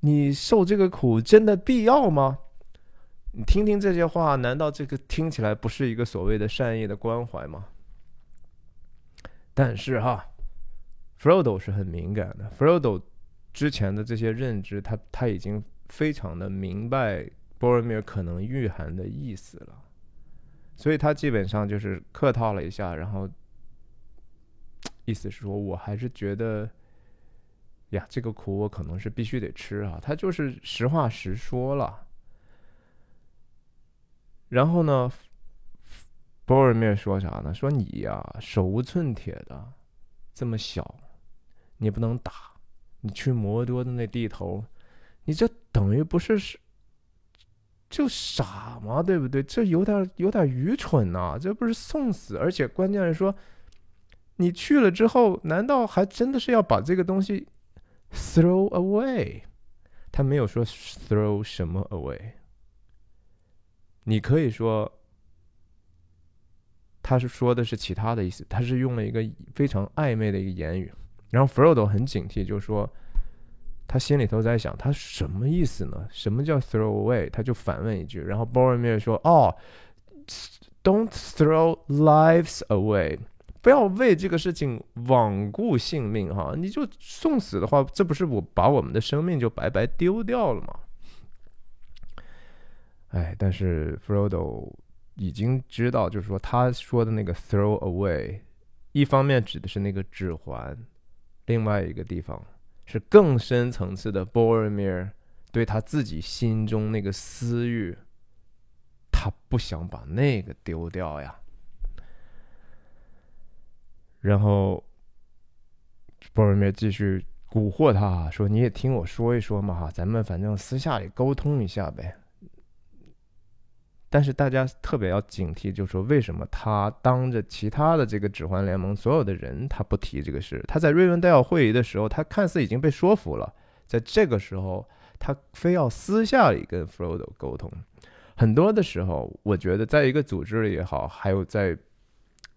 你受这个苦真的必要吗？”你听听这些话，难道这个听起来不是一个所谓的善意的关怀吗？但是哈，Frodo 是很敏感的。Frodo 之前的这些认知，他他已经非常的明白 Boromir 可能蕴含的意思了，所以他基本上就是客套了一下，然后意思是说我还是觉得呀，这个苦我可能是必须得吃啊。他就是实话实说了。然后呢，波尔密尔说啥呢？说你呀，手无寸铁的，这么小，你不能打。你去摩多的那地头，你这等于不是是就傻吗？对不对？这有点有点愚蠢呐！这不是送死，而且关键是说，你去了之后，难道还真的是要把这个东西 throw away？他没有说 throw 什么 away。你可以说，他是说的是其他的意思，他是用了一个非常暧昧的一个言语。然后 Frodo 很警惕，就说他心里头在想，他什么意思呢？什么叫 throw away？他就反问一句。然后 Boromir 说：“哦，Don't throw lives away，不要为这个事情罔顾性命哈！你就送死的话，这不是我把我们的生命就白白丢掉了吗？”哎，但是 Frodo 已经知道，就是说他说的那个 throw away，一方面指的是那个指环，另外一个地方是更深层次的 Boromir 对他自己心中那个私欲，他不想把那个丢掉呀。然后 Boromir 继续蛊惑他说：“你也听我说一说嘛，哈，咱们反正私下里沟通一下呗。”但是大家特别要警惕，就是说，为什么他当着其他的这个指环联盟所有的人，他不提这个事？他在瑞文戴尔会议的时候，他看似已经被说服了，在这个时候，他非要私下里跟 Frodo 沟通。很多的时候，我觉得在一个组织里也好，还有在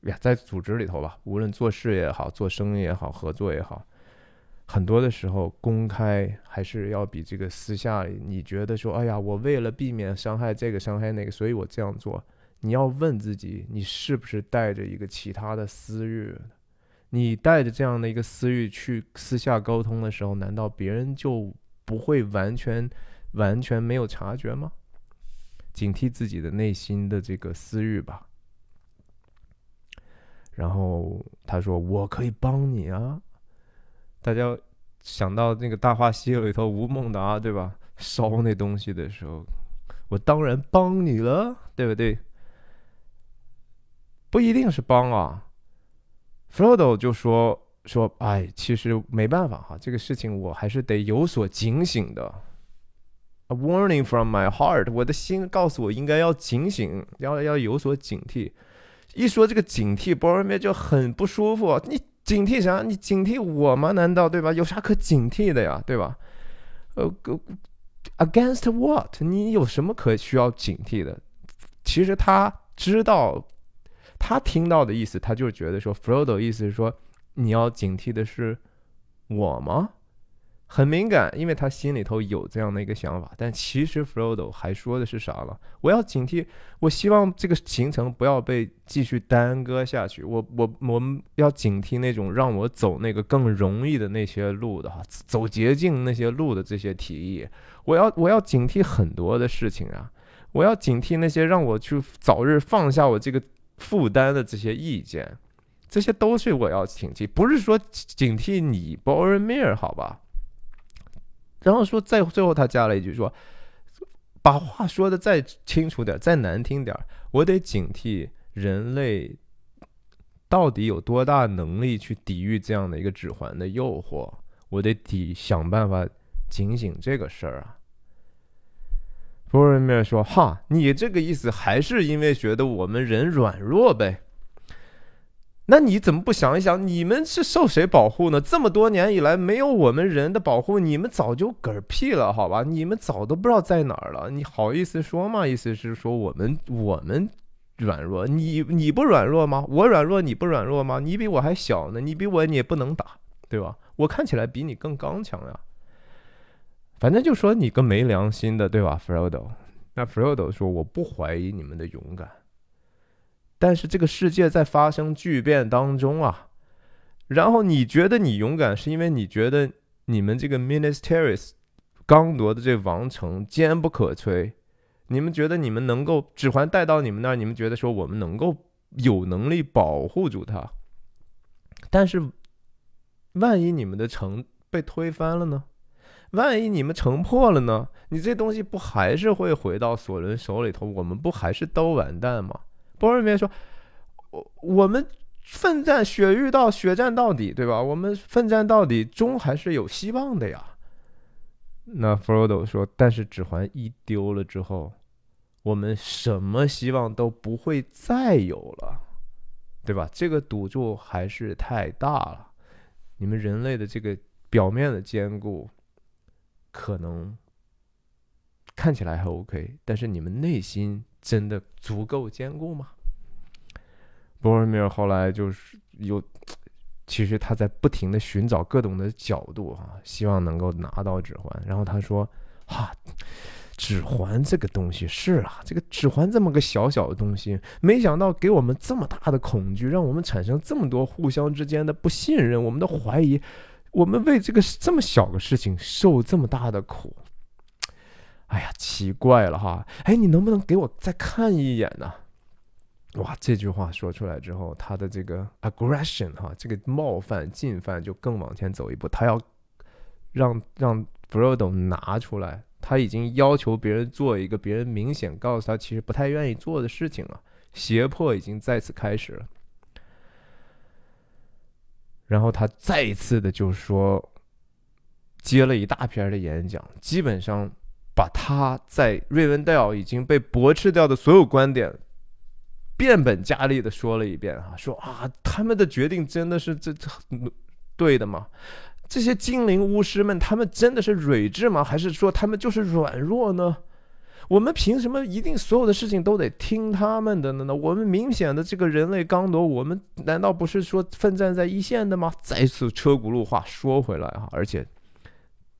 呀，在组织里头吧，无论做事也好，做生意也好，合作也好。很多的时候，公开还是要比这个私下。你觉得说，哎呀，我为了避免伤害这个伤害那个，所以我这样做。你要问自己，你是不是带着一个其他的私欲？你带着这样的一个私欲去私下沟通的时候，难道别人就不会完全、完全没有察觉吗？警惕自己的内心的这个私欲吧。然后他说：“我可以帮你啊。”大家想到那个《大话西游》里头吴孟达对吧？<laughs> 烧那东西的时候，我当然帮你了，对不对？不一定是帮啊。Frodo 就说说：“哎，其实没办法哈，这个事情我还是得有所警醒的。A warning from my heart，我的心告诉我应该要警醒，要要有所警惕。”一说这个警惕，波尔梅就很不舒服。你警惕啥？你警惕我吗？难道对吧？有啥可警惕的呀？对吧？呃，against what？你有什么可需要警惕的？其实他知道，他听到的意思，他就觉得说，Frodo 意思是说，你要警惕的是我吗？很敏感，因为他心里头有这样的一个想法，但其实 Frodo 还说的是啥了？我要警惕，我希望这个行程不要被继续耽搁下去。我我我们要警惕那种让我走那个更容易的那些路的哈，走捷径那些路的这些提议。我要我要警惕很多的事情啊，我要警惕那些让我去早日放下我这个负担的这些意见，这些都是我要警惕，不是说警惕你 Boromir 好吧？然后说，再最后他加了一句说：“把话说的再清楚点，再难听点，我得警惕人类到底有多大能力去抵御这样的一个指环的诱惑，我得抵想办法警醒这个事儿啊。”博瑞米尔说：“哈，你这个意思还是因为觉得我们人软弱呗？”那你怎么不想一想，你们是受谁保护呢？这么多年以来，没有我们人的保护，你们早就嗝屁了，好吧？你们早都不知道在哪儿了。你好意思说吗？意思是说我们 <laughs> 我们软弱，你你不软弱吗？我软弱，你不软弱吗？你比我还小呢，你比我你也不能打，对吧？我看起来比你更刚强呀。反正就说你个没良心的，对吧，Frodo？那 Frodo 说我不怀疑你们的勇敢。但是这个世界在发生巨变当中啊，然后你觉得你勇敢，是因为你觉得你们这个 ministeris 刚夺的这王城坚不可摧，你们觉得你们能够指环带到你们那儿，你们觉得说我们能够有能力保护住它。但是万一你们的城被推翻了呢？万一你们城破了呢？你这东西不还是会回到索伦手里头？我们不还是都完蛋吗？博尔梅说：“我我们奋战，血遇到血战到底，对吧？我们奋战到底，终还是有希望的呀。”那弗罗多说：“但是指环一丢了之后，我们什么希望都不会再有了，对吧？这个赌注还是太大了。你们人类的这个表面的坚固，可能看起来还 OK，但是你们内心……”真的足够坚固吗？博尔米尔后来就是有，其实他在不停的寻找各种的角度哈，希望能够拿到指环。然后他说：“哈，指环这个东西是啊，这个指环这么个小小的东西，没想到给我们这么大的恐惧，让我们产生这么多互相之间的不信任，我们的怀疑，我们为这个这么小的事情受这么大的苦。”哎呀，奇怪了哈！哎，你能不能给我再看一眼呢？哇，这句话说出来之后，他的这个 aggression 哈，这个冒犯、进犯就更往前走一步。他要让让 Brodo 拿出来，他已经要求别人做一个别人明显告诉他其实不太愿意做的事情了。胁迫已经再次开始了。然后他再一次的就说，接了一大篇的演讲，基本上。把他在瑞文戴尔已经被驳斥掉的所有观点，变本加厉的说了一遍啊，说啊，他们的决定真的是这这对的吗？这些精灵巫师们，他们真的是睿智吗？还是说他们就是软弱呢？我们凭什么一定所有的事情都得听他们的呢？我们明显的这个人类刚夺，我们难道不是说奋战在一线的吗？再次车轱辘话说回来哈，而且。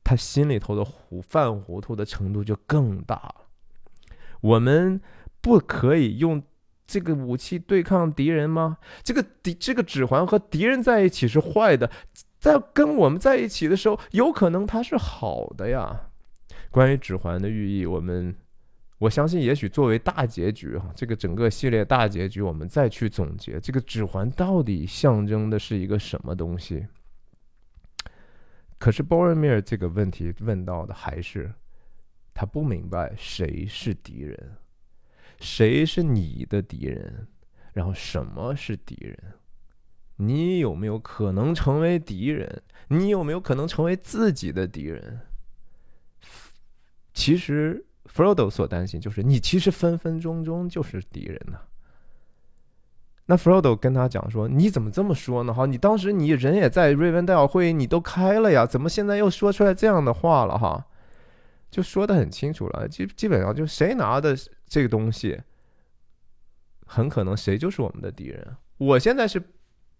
他心里头的糊犯糊涂的程度就更大了。我们不可以用这个武器对抗敌人吗？这个敌这个指环和敌人在一起是坏的，在跟我们在一起的时候，有可能它是好的呀。关于指环的寓意，我们我相信，也许作为大结局哈，这个整个系列大结局，我们再去总结这个指环到底象征的是一个什么东西。可是 Boromir 这个问题问到的还是他不明白谁是敌人，谁是你的敌人，然后什么是敌人？你有没有可能成为敌人？你有没有可能成为自己的敌人？其实。Frodo 所担心就是你其实分分钟钟就是敌人呢。那 Frodo 跟他讲说：“你怎么这么说呢？哈，你当时你人也在瑞文戴尔会议，你都开了呀，怎么现在又说出来这样的话了？哈，就说的很清楚了，基基本上就谁拿的这个东西，很可能谁就是我们的敌人。我现在是。”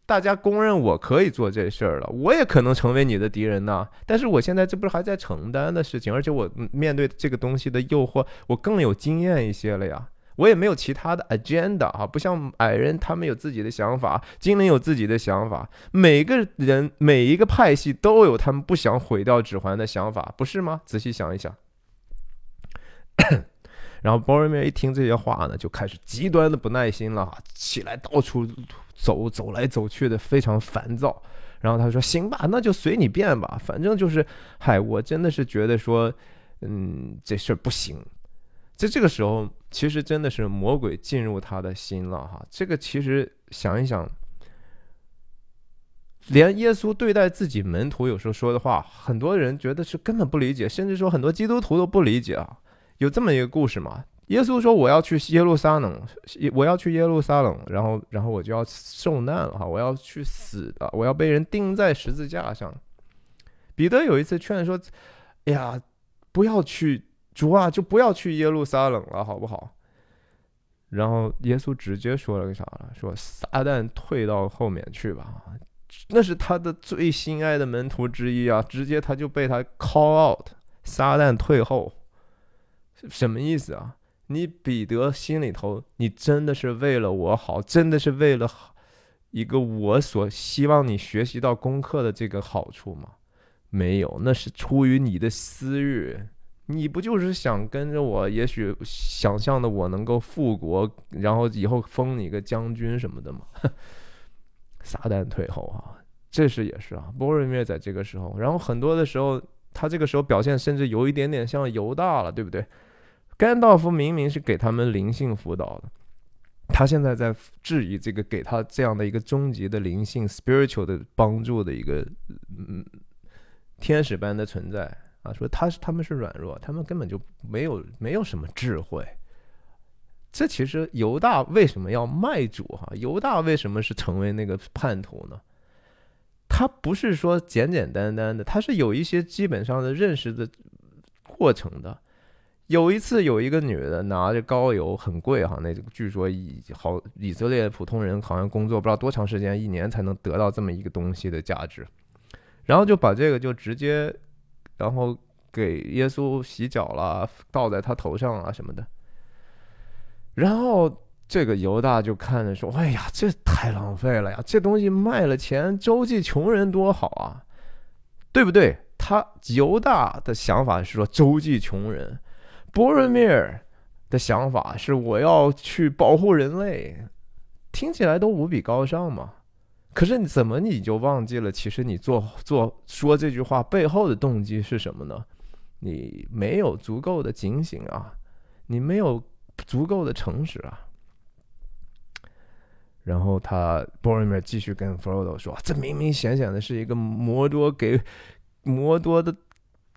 大家公认我可以做这事儿了，我也可能成为你的敌人呢。但是我现在这不是还在承担的事情，而且我面对这个东西的诱惑，我更有经验一些了呀。我也没有其他的 agenda 啊，不像矮人他们有自己的想法，精灵有自己的想法，每个人每一个派系都有他们不想毁掉指环的想法，不是吗？仔细想一想。<coughs> 然后 Boromir 一听这些话呢，就开始极端的不耐心了，起来到处。走走来走去的非常烦躁，然后他说：“行吧，那就随你便吧，反正就是，嗨，我真的是觉得说，嗯，这事儿不行。”在这个时候，其实真的是魔鬼进入他的心了哈。这个其实想一想，连耶稣对待自己门徒有时候说的话，很多人觉得是根本不理解，甚至说很多基督徒都不理解啊。有这么一个故事嘛？耶稣说：“我要去耶路撒冷，我要去耶路撒冷，然后，然后我就要受难了哈，我要去死的，我要被人钉在十字架上。”彼得有一次劝说：“哎呀，不要去，主啊，就不要去耶路撒冷了，好不好？”然后耶稣直接说了个啥了？说：“撒旦退到后面去吧。”那是他的最心爱的门徒之一啊，直接他就被他 call out，撒旦退后，什么意思啊？你彼得心里头，你真的是为了我好，真的是为了一个我所希望你学习到功课的这个好处吗？没有，那是出于你的私欲。你不就是想跟着我？也许想象的我能够复国，然后以后封你个将军什么的吗？<laughs> 撒旦退后啊，这是也是啊。波瑞灭在这个时候，然后很多的时候，他这个时候表现甚至有一点点像犹大了，对不对？甘道夫明明是给他们灵性辅导的，他现在在质疑这个给他这样的一个终极的灵性 spiritual 的帮助的一个嗯天使般的存在啊，说他是他们是软弱，他们根本就没有没有什么智慧。这其实犹大为什么要卖主哈？犹大为什么是成为那个叛徒呢？他不是说简简单单的，他是有一些基本上的认识的过程的。有一次，有一个女的拿着高油，很贵哈，那据说以好以色列普通人好像工作不知道多长时间，一年才能得到这么一个东西的价值，然后就把这个就直接，然后给耶稣洗脚了，倒在他头上啊什么的，然后这个犹大就看着说：“哎呀，这太浪费了呀，这东西卖了钱，周济穷人多好啊，对不对？”他犹大的想法是说周济穷人。波瑞米尔的想法是我要去保护人类，听起来都无比高尚嘛。可是你怎么你就忘记了？其实你做做说这句话背后的动机是什么呢？你没有足够的警醒啊，你没有足够的诚实啊。然后他波瑞米尔继续跟弗罗多说：“这明明显显的是一个摩多给摩多的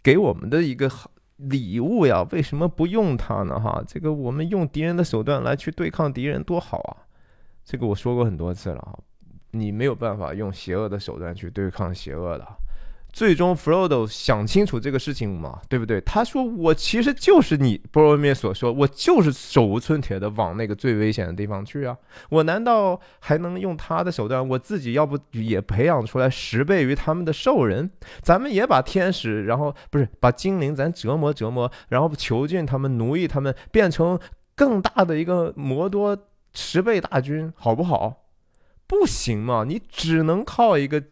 给我们的一个好。”礼物呀，为什么不用它呢？哈，这个我们用敌人的手段来去对抗敌人多好啊！这个我说过很多次了哈，你没有办法用邪恶的手段去对抗邪恶的。最终，Frodo 想清楚这个事情嘛，对不对？他说：“我其实就是你波罗蜜所说，我就是手无寸铁的往那个最危险的地方去啊！我难道还能用他的手段？我自己要不也培养出来十倍于他们的兽人？咱们也把天使，然后不是把精灵，咱折磨折磨，然后囚禁他们，奴役他们，变成更大的一个摩多十倍大军，好不好？不行嘛，你只能靠一个。”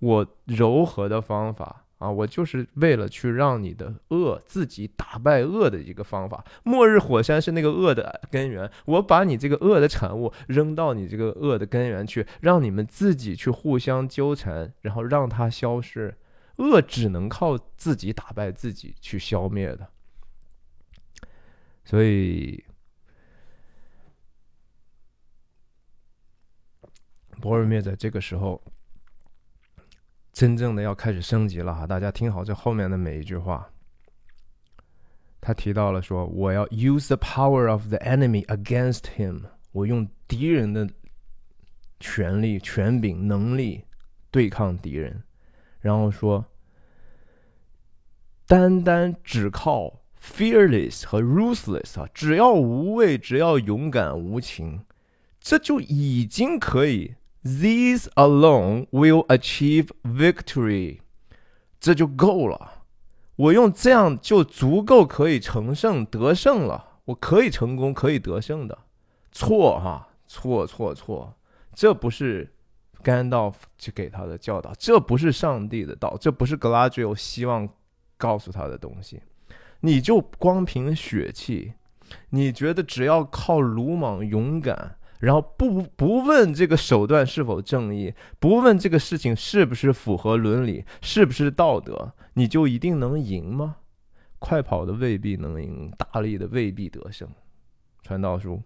我柔和的方法啊，我就是为了去让你的恶自己打败恶的一个方法。末日火山是那个恶的根源，我把你这个恶的产物扔到你这个恶的根源去，让你们自己去互相纠缠，然后让它消失。恶只能靠自己打败自己去消灭的。所以，博尔灭在这个时候。真正的要开始升级了哈，大家听好这后面的每一句话。他提到了说：“我要 use the power of the enemy against him，我用敌人的权力、权柄、能力对抗敌人。”然后说：“单单只靠 fearless 和 ruthless 啊，只要无畏，只要勇敢无情，这就已经可以。” These alone will achieve victory，这就够了。我用这样就足够可以成胜得胜了。我可以成功，可以得胜的。错哈，错错错，这不是甘道夫去给他的教导，这不是上帝的道，这不是格拉吉欧希望告诉他的东西。你就光凭血气，你觉得只要靠鲁莽勇敢？然后不不问这个手段是否正义，不问这个事情是不是符合伦理，是不是道德，你就一定能赢吗？快跑的未必能赢，大力的未必得胜。传道书。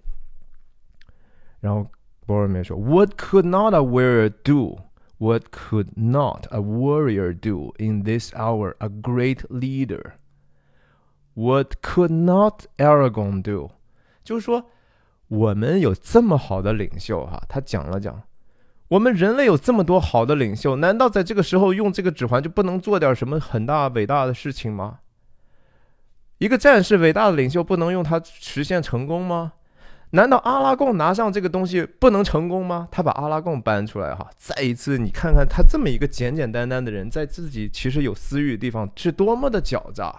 然后波尔梅说：“What could not a warrior do? What could not a warrior do in this hour? A great leader. What could not Aragon do？” 就是说。我们有这么好的领袖哈，他讲了讲，我们人类有这么多好的领袖，难道在这个时候用这个指环就不能做点什么很大伟大的事情吗？一个战士伟大的领袖不能用它实现成功吗？难道阿拉贡拿上这个东西不能成功吗？他把阿拉贡搬出来哈，再一次你看看他这么一个简简单单的人，在自己其实有私欲的地方是多么的狡诈，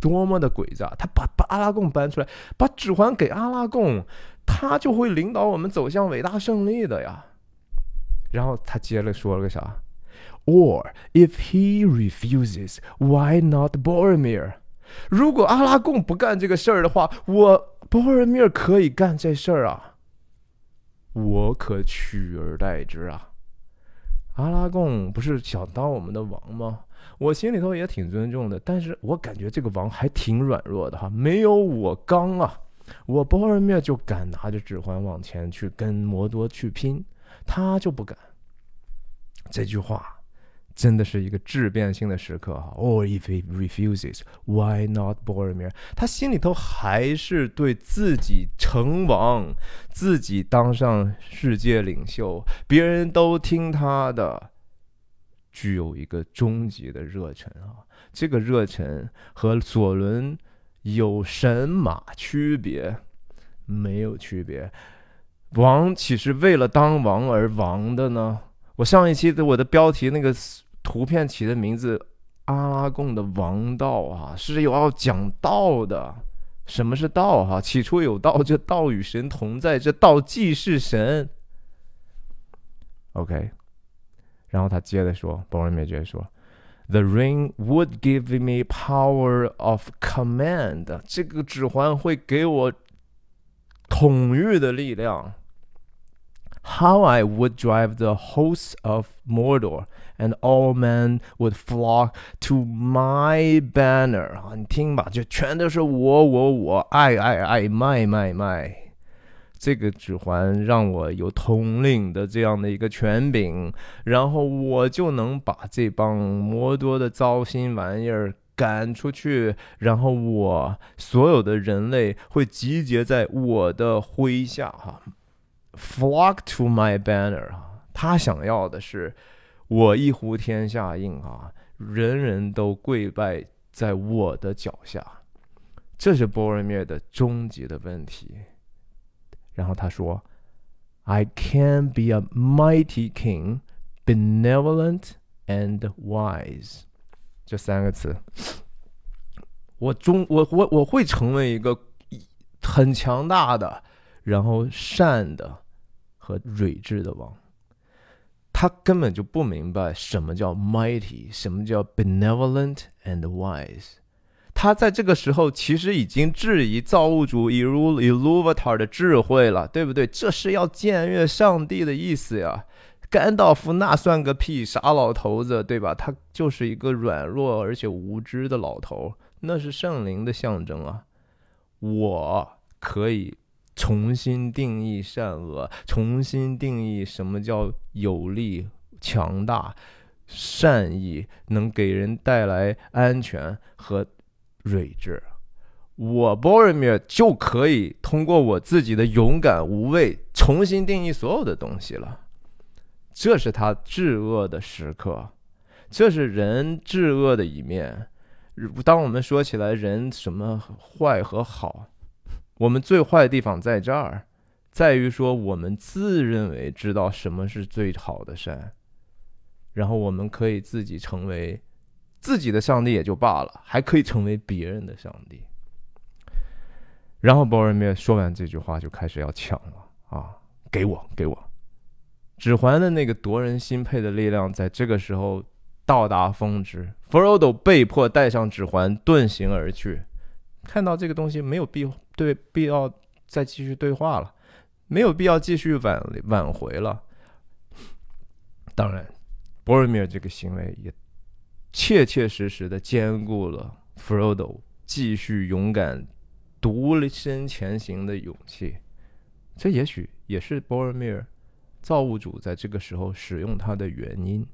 多么的诡诈。他把把阿拉贡搬出来，把指环给阿拉贡。他就会领导我们走向伟大胜利的呀。然后他接着说了个啥？Or if he refuses, why not Boromir？如果阿拉贡不干这个事儿的话，我 Boromir 可以干这事儿啊，我可取而代之啊。阿拉贡不是想当我们的王吗？我心里头也挺尊重的，但是我感觉这个王还挺软弱的哈，没有我刚啊。我波尔灭就敢拿着指环往前去跟摩多去拼，他就不敢。这句话真的是一个质变性的时刻哈。Or if he refuses, why not Boromir？他心里头还是对自己成王、自己当上世界领袖、别人都听他的，具有一个终极的热忱啊。这个热忱和左伦。有神马区别？没有区别。王岂是为了当王而王的呢？我上一期的我的标题那个图片起的名字“阿拉贡的王道”啊，是有要讲道的。什么是道？哈，起初有道，这道与神同在，这道即是神。OK，然后他接着说，波尔美接说。The ring would give me power of command。这个指环会给我统御的力量。How I would drive the hosts of Mordor, and all men would flock to my banner。啊，你听吧，就全都是我我我爱爱爱卖卖卖。 这个指环让我有统领的这样的一个权柄，然后我就能把这帮魔多的糟心玩意儿赶出去，然后我所有的人类会集结在我的麾下，哈，flock to my banner，哈，他想要的是我一呼天下应，啊，人人都跪拜在我的脚下，这是波尔灭的终极的问题。然后他说：“I can be a mighty king, benevolent and wise。”这三个词，我中我我我会成为一个很强大的，然后善的和睿智的王。他根本就不明白什么叫 mighty，什么叫 benevolent and wise。他在这个时候其实已经质疑造物主 Iluvatar 的智慧了，对不对？这是要僭越上帝的意思呀。甘道夫那算个屁，傻老头子，对吧？他就是一个软弱而且无知的老头，那是圣灵的象征啊。我可以重新定义善恶，重新定义什么叫有力、强大、善意，能给人带来安全和睿智。我 Boromir 就可以通过我自己的勇敢无畏，重新定义所有的东西了。这是他至恶的时刻，这是人至恶的一面。当我们说起来人什么坏和好，我们最坏的地方在这儿，在于说我们自认为知道什么是最好的善，然后我们可以自己成为自己的上帝也就罢了，还可以成为别人的上帝。然后 Boromir 说完这句话就开始要抢了啊，给我，给我。指环的那个夺人心魄的力量，在这个时候到达峰值。弗罗多被迫带上指环，遁形而去。看到这个东西，没有必对必要再继续对话了，没有必要继续挽挽回了。当然，博尔米尔这个行为也切切实实的兼顾了，Frodo 继续勇敢独身前行的勇气。这也许也是 Boromir。造物主在这个时候使用他的原因，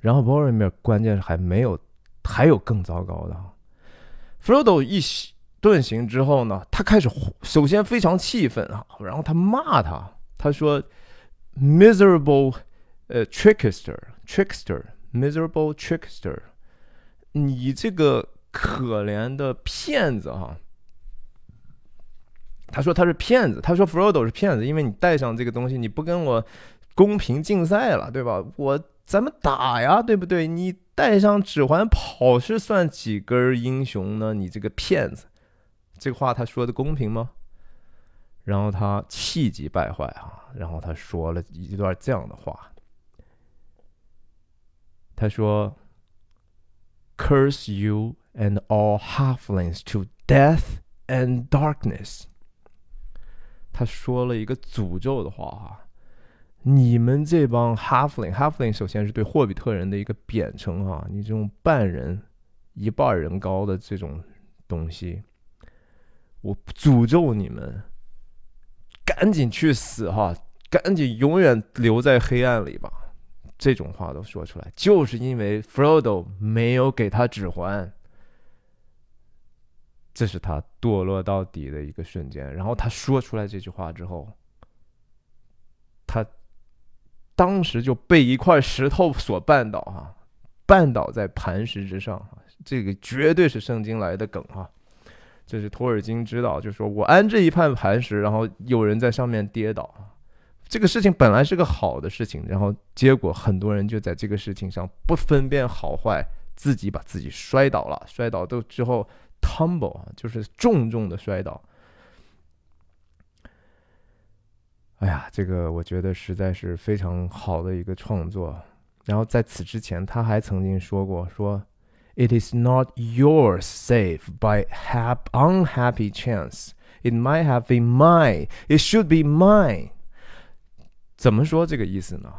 然后 Boromir 关键是还没有，还有更糟糕的。Frodo 一遁形之后呢，他开始首先非常气愤啊，然后他骂他，他说：“Miserable，呃，trickster Trickster, miserable trickster，你这个可怜的骗子哈。”他说他是骗子，他说 Frodo 是骗子，因为你带上这个东西，你不跟我公平竞赛了，对吧？我咱们打呀，对不对？你带上指环跑是算几根英雄呢？你这个骗子，这话他说的公平吗？然后他气急败坏啊，然后他说了一段这样的话，他说：“Curse you and all halflings to death and darkness。”他说了一个诅咒的话哈，你们这帮 halfling，halfling 首先是对霍比特人的一个贬称哈，你这种半人、一半人高的这种东西，我诅咒你们，赶紧去死哈，赶紧永远留在黑暗里吧，这种话都说出来，就是因为 Frodo 没有给他指环。这是他堕落到底的一个瞬间。然后他说出来这句话之后，他当时就被一块石头所绊倒，哈，绊倒在磐石之上，哈，这个绝对是圣经来的梗，哈，这是托尔金知道，就说我安这一块磐石，然后有人在上面跌倒，这个事情本来是个好的事情，然后结果很多人就在这个事情上不分辨好坏，自己把自己摔倒了，摔倒都之后。tumble 啊，就是重重的摔倒。哎呀，这个我觉得实在是非常好的一个创作。然后在此之前，他还曾经说过：“说 It is not yours, save by hap unhappy chance. It might have been mine. It should be mine。”怎么说这个意思呢？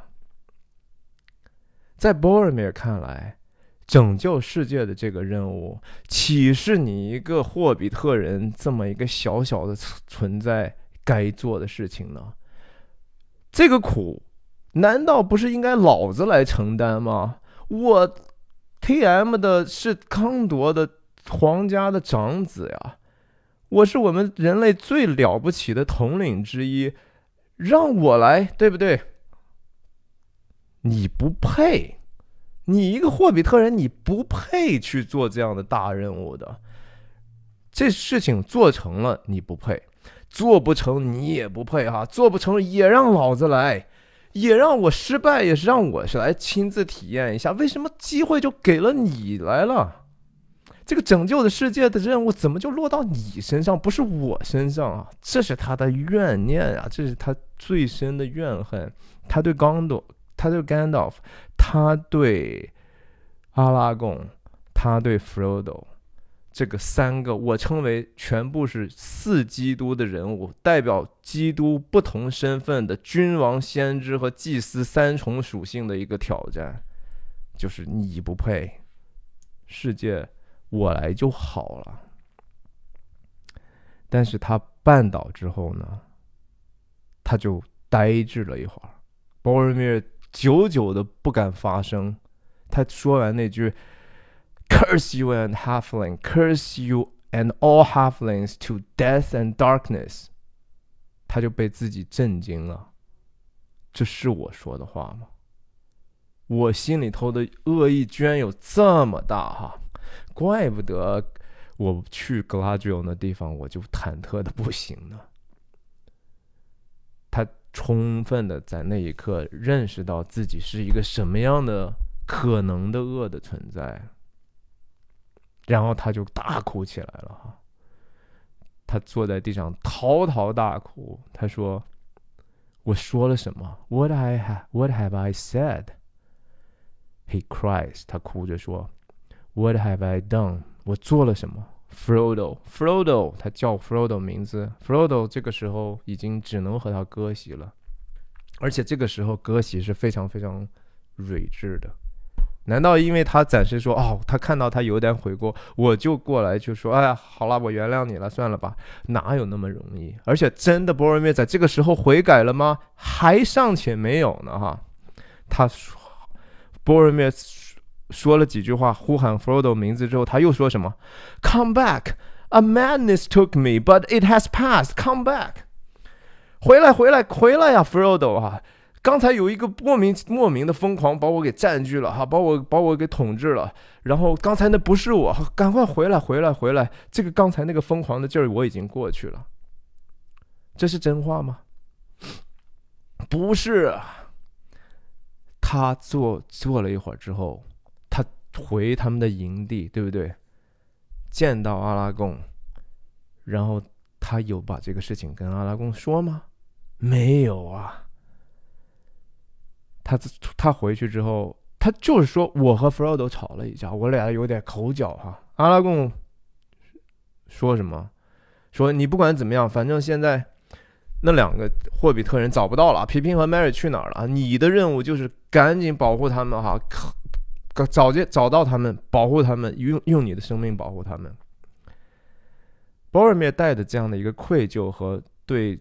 在波尔米尔看来。拯救世界的这个任务，岂是你一个霍比特人这么一个小小的存在该做的事情呢？这个苦，难道不是应该老子来承担吗？我 T.M. 的是康铎的皇家的长子呀，我是我们人类最了不起的统领之一，让我来，对不对？你不配。你一个霍比特人，你不配去做这样的大任务的。这事情做成了，你不配；做不成，你也不配哈。做不成也让老子来，也让我失败，也是让我是来亲自体验一下，为什么机会就给了你来了？这个拯救的世界的任务怎么就落到你身上，不是我身上啊？这是他的怨念啊，这是他最深的怨恨。他对刚多，他对 Gandalf，他对阿拉贡，他对 Frodo，这个三个我称为全部是四基督的人物，代表基督不同身份的君王、先知和祭司三重属性的一个挑战，就是你不配，世界我来就好了。但是他绊倒之后呢，他就呆滞了一会儿。博尔米尔久久的不敢发声。他说完那句 “Curse you and halfling, curse you and all halflings to death and darkness”，他就被自己震惊了。这是我说的话吗？我心里头的恶意居然有这么大哈！怪不得。我去 Gladio 那地方，我就忐忑的不行呢。他充分的在那一刻认识到自己是一个什么样的可能的恶的存在，然后他就大哭起来了哈。他坐在地上嚎啕大哭，他说：“我说了什么？What I have? What have I said?” He cries，他哭着说：“What have I done?” 我做了什么？Frodo，Frodo，他叫 Frodo 名字。Frodo 这个时候已经只能和他割席了，而且这个时候割席是非常非常睿智的。难道因为他暂时说哦，他看到他有点悔过，我就过来就说，哎呀，好了，我原谅你了，算了吧？哪有那么容易？而且真的，博尔灭在这个时候悔改了吗？还尚且没有呢，哈。他说，博尔灭。说了几句话，呼喊 Frodo 名字之后，他又说什么？Come back! A madness took me, but it has passed. Come back! 回来，回来，回来呀，Frodo 啊！刚才有一个莫名莫名的疯狂把我给占据了哈，把我把我给统治了。然后刚才那不是我，赶快回来，回来，回来！这个刚才那个疯狂的劲儿我已经过去了。这是真话吗？不是。他坐坐了一会儿之后。回他们的营地，对不对？见到阿拉贡，然后他有把这个事情跟阿拉贡说吗？没有啊。他他回去之后，他就是说我和弗罗多吵了一架，我俩有点口角哈。阿拉贡说什么？说你不管怎么样，反正现在那两个霍比特人找不到了，皮皮和 Mary 去哪儿了？你的任务就是赶紧保护他们哈。找见找到他们，保护他们，用用你的生命保护他们。博尔灭带的这样的一个愧疚和对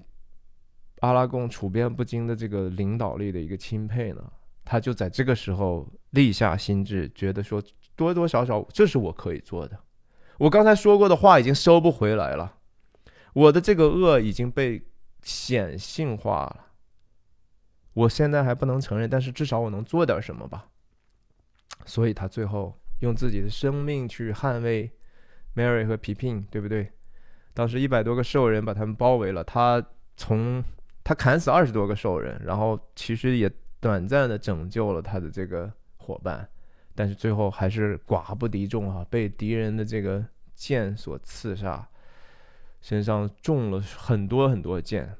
阿拉贡处变不惊的这个领导力的一个钦佩呢，他就在这个时候立下心志，觉得说多多少少这是我可以做的。我刚才说过的话已经收不回来了，我的这个恶已经被显性化了。我现在还不能承认，但是至少我能做点什么吧。所以他最后用自己的生命去捍卫 Mary 和皮皮对不对？当时一百多个兽人把他们包围了，他从他砍死二十多个兽人，然后其实也短暂的拯救了他的这个伙伴，但是最后还是寡不敌众啊，被敌人的这个剑所刺杀，身上中了很多很多剑。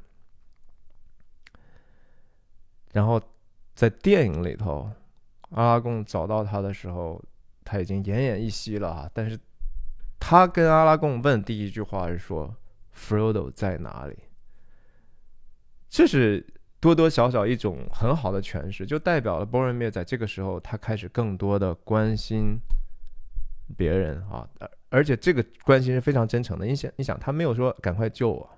然后在电影里头。阿拉贡找到他的时候，他已经奄奄一息了啊！但是，他跟阿拉贡问第一句话是说：“Frodo 在哪里？”这是多多少少一种很好的诠释，就代表了波尔灭在这个时候他开始更多的关心别人啊，而而且这个关心是非常真诚的。你想，你想，他没有说赶快救我，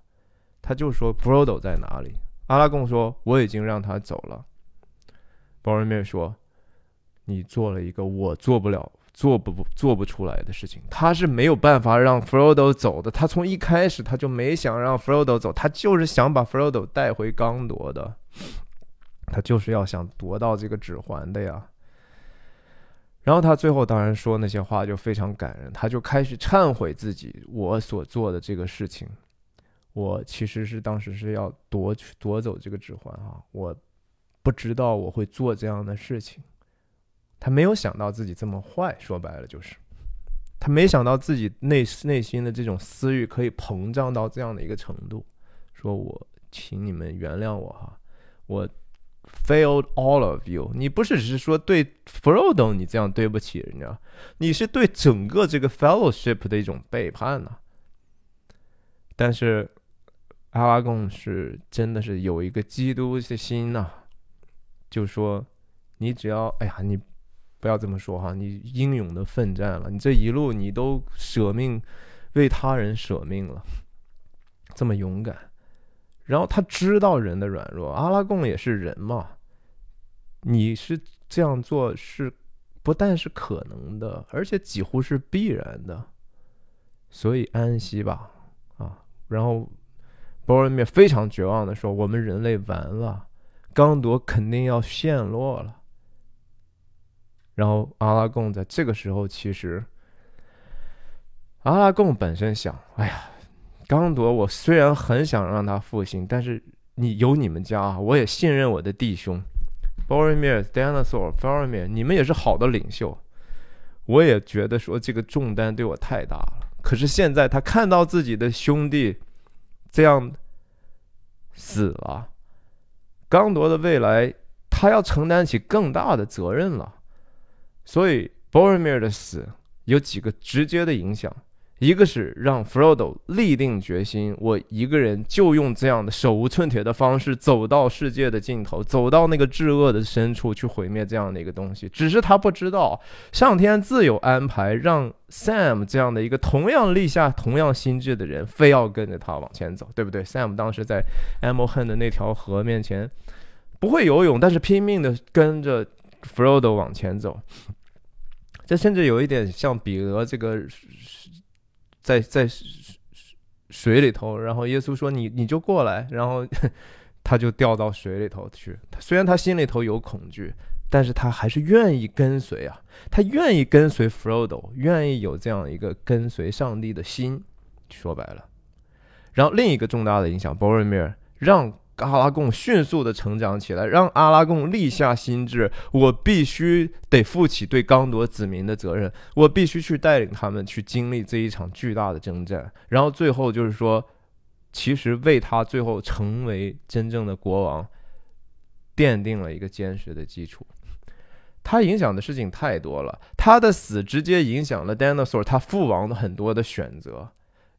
他就说 Frodo 在哪里？阿拉贡说：“我已经让他走了。”波尔灭说。你做了一个我做不了、做不做不出来的事情。他是没有办法让 Frodo 走的。他从一开始他就没想让 Frodo 走，他就是想把 Frodo 带回刚铎的。他就是要想夺到这个指环的呀。然后他最后当然说那些话就非常感人，他就开始忏悔自己我所做的这个事情。我其实是当时是要夺取夺走这个指环啊，我不知道我会做这样的事情。他没有想到自己这么坏，说白了就是，他没想到自己内内心的这种私欲可以膨胀到这样的一个程度。说我请你们原谅我哈，我 failed all of you。你不是只是说对 Frodo 你这样对不起人家，你是对整个这个 fellowship 的一种背叛呢。但是阿拉贡是真的是有一个基督的心呐，就说你只要哎呀，你不要这么说哈，你英勇的奋战了，你这一路你都舍命为他人舍命了，这么勇敢。然后他知道人的软弱，阿拉贡也是人嘛。你是这样做是不但是可能的，而且几乎是必然的。所以安息吧，啊！然后波尔密非常绝望的说：“我们人类完了，刚铎肯定要陷落了。”然后阿拉贡在这个时候，其实阿拉贡本身想：“哎呀。”刚铎，我虽然很想让他复兴，但是你有你们家，我也信任我的弟兄，Boromir、Dinosaur、f a r m i r 你们也是好的领袖，我也觉得说这个重担对我太大了。可是现在他看到自己的兄弟这样死了，刚铎的未来他要承担起更大的责任了，所以 Boromir 的死有几个直接的影响。一个是让 Frodo 立定决心，我一个人就用这样的手无寸铁的方式走到世界的尽头，走到那个至恶的深处去毁灭这样的一个东西。只是他不知道，上天自有安排，让 Sam 这样的一个同样立下同样心智的人，非要跟着他往前走，对不对？Sam 当时在 a m o h e n 的那条河面前不会游泳，但是拼命的跟着 Frodo 往前走。这甚至有一点像彼得这个。在在水里头，然后耶稣说：“你你就过来。”然后 <laughs> 他就掉到水里头去。虽然他心里头有恐惧，但是他还是愿意跟随啊。他愿意跟随 Frodo，愿意有这样一个跟随上帝的心。说白了，然后另一个重大的影响，Boromir 让。阿拉贡迅速的成长起来，让阿拉贡立下心志：我必须得负起对刚铎子民的责任，我必须去带领他们去经历这一场巨大的征战。然后最后就是说，其实为他最后成为真正的国王，奠定了一个坚实的基础。他影响的事情太多了，他的死直接影响了 Dinosaur 他父王的很多的选择，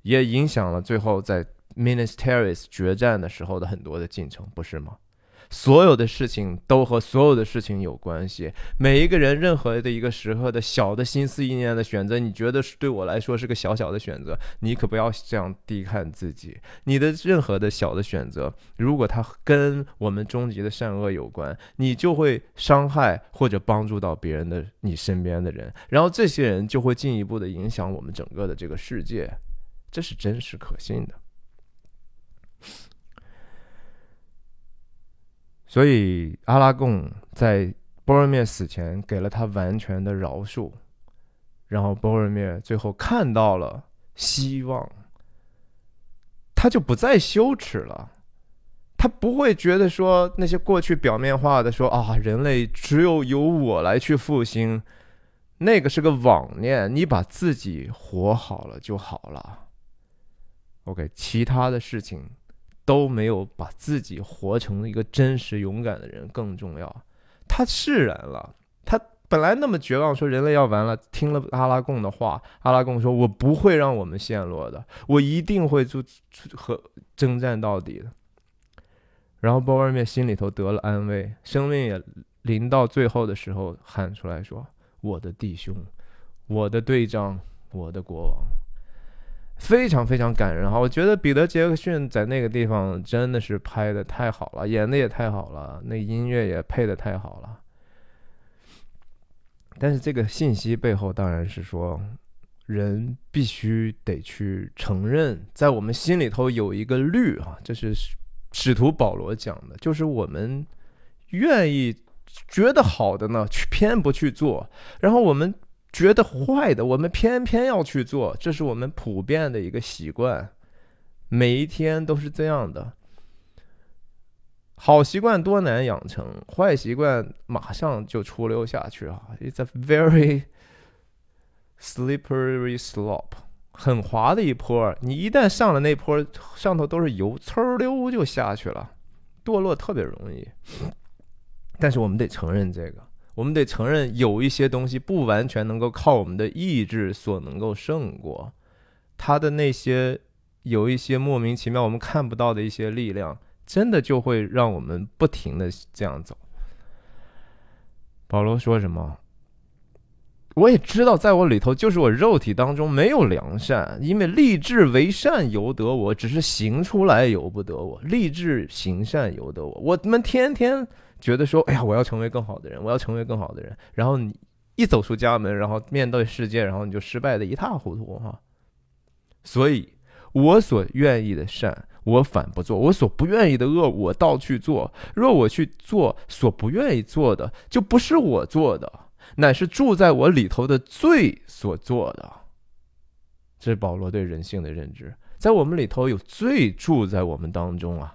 也影响了最后在。Minas Tirith 决战的时候的很多的进程，不是吗？所有的事情都和所有的事情有关系。每一个人任何的一个时刻的小的心思意念的选择，你觉得是对我来说是个小小的选择，你可不要这样低看自己。你的任何的小的选择，如果它跟我们终极的善恶有关，你就会伤害或者帮助到别人的你身边的人，然后这些人就会进一步的影响我们整个的这个世界。这是真实可信的。所以阿拉贡在波尔灭死前给了他完全的饶恕，然后波尔灭最后看到了希望，他就不再羞耻了，他不会觉得说那些过去表面化的说啊，人类只有由我来去复兴，那个是个妄念，你把自己活好了就好了。OK，其他的事情。都没有把自己活成一个真实勇敢的人更重要。他释然了，他本来那么绝望，说人类要完了。听了阿拉贡的话，阿拉贡说：“我不会让我们陷落的，我一定会就和征战到底的。”然后波尔灭心里头得了安慰，生命也临到最后的时候喊出来说：“我的弟兄，我的队长，我的国王。”非常非常感人哈，我觉得彼得·杰克逊在那个地方真的是拍的太好了，演的也太好了，那音乐也配的太好了。但是这个信息背后当然是说，人必须得去承认，在我们心里头有一个律啊，这是使徒保罗讲的，就是我们愿意觉得好的呢，去偏不去做，然后我们。觉得坏的，我们偏偏要去做，这是我们普遍的一个习惯，每一天都是这样的。好习惯多难养成，坏习惯马上就出溜下去啊！It's a very slippery slope，很滑的一坡，你一旦上了那坡，上头都是油，呲溜就下去了，堕落特别容易。但是我们得承认这个，我们得承认有一些东西不完全能够靠我们的意志所能够胜过，他的那些有一些莫名其妙我们看不到的一些力量，真的就会让我们不停的这样走。保罗说什么？我也知道，在我里头就是我肉体当中没有良善，因为立志为善由得我，只是行出来由不得我。立志行善由得我，我们天天觉得说，哎呀，我要成为更好的人，我要成为更好的人。然后你一走出家门，然后面对世界，然后你就失败的一塌糊涂哈。所以，我所愿意的善，我反不做；我所不愿意的恶，我倒去做。若我去做所不愿意做的，就不是我做的。乃是住在我里头的罪所做的，这是保罗对人性的认知。在我们里头有罪住在我们当中啊，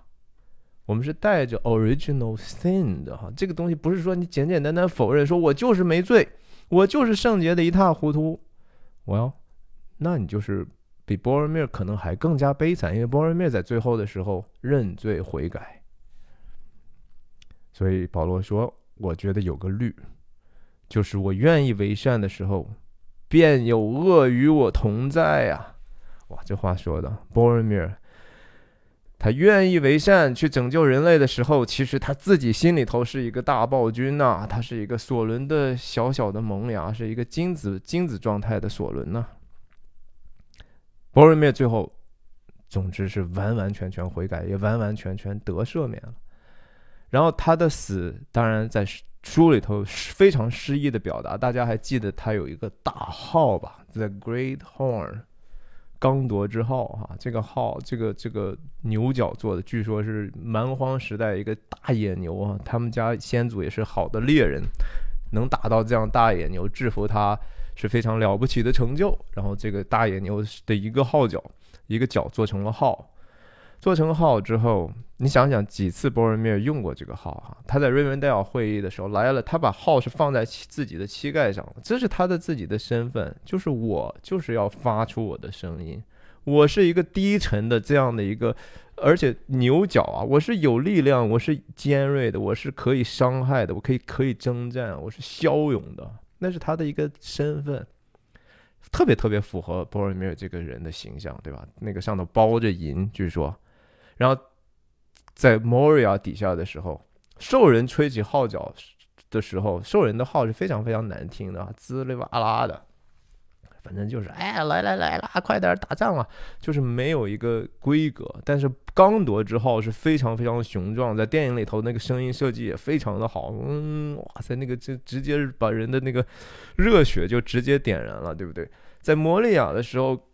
我们是带着 original sin 的哈。这个东西不是说你简简单单否认，说我就是没罪，我就是圣洁的一塌糊涂。Well，，那你就是比波尔密尔可能还更加悲惨，因为波尔密尔在最后的时候认罪悔改。所以保罗说，我觉得有个律。就是我愿意为善的时候，便有恶与我同在呀！哇，这话说的，波尔米尔，他愿意为善去拯救人类的时候，其实他自己心里头是一个大暴君呐，他是一个索伦的小小的萌芽，是一个精子精子状态的索伦呐。波尔米尔最后，总之是完完全全悔改，也完完全全得赦免了。然后他的死，当然在。书里头非常诗意的表达，大家还记得他有一个大号吧？The Great Horn，刚铎之号啊，这个号，这个这个牛角做的，据说是蛮荒时代一个大野牛啊，他们家先祖也是好的猎人，能打到这样大野牛，制服它是非常了不起的成就。然后这个大野牛的一个号角，一个角做成了号。做成号之后，你想想几次波尔米尔用过这个号哈？他在瑞文戴尔会议的时候来了，他把号是放在自己的膝盖上，这是他的自己的身份，就是我就是要发出我的声音，我是一个低沉的这样的一个，而且牛角啊，我是有力量，我是尖锐的，我是可以伤害的，我可以可以征战，我是骁勇的，那是他的一个身份，特别特别符合波尔米尔这个人的形象，对吧？那个上头包着银，据说。然后，在 Moria 底下的时候，兽人吹起号角的时候，兽人的号是非常非常难听的，滋哩哇啦的，反正就是哎，来来来啦，快点打仗啊，就是没有一个规格。但是刚铎之号是非常非常雄壮，在电影里头那个声音设计也非常的好，嗯，哇塞，那个就直接把人的那个热血就直接点燃了，对不对？在摩利亚的时候。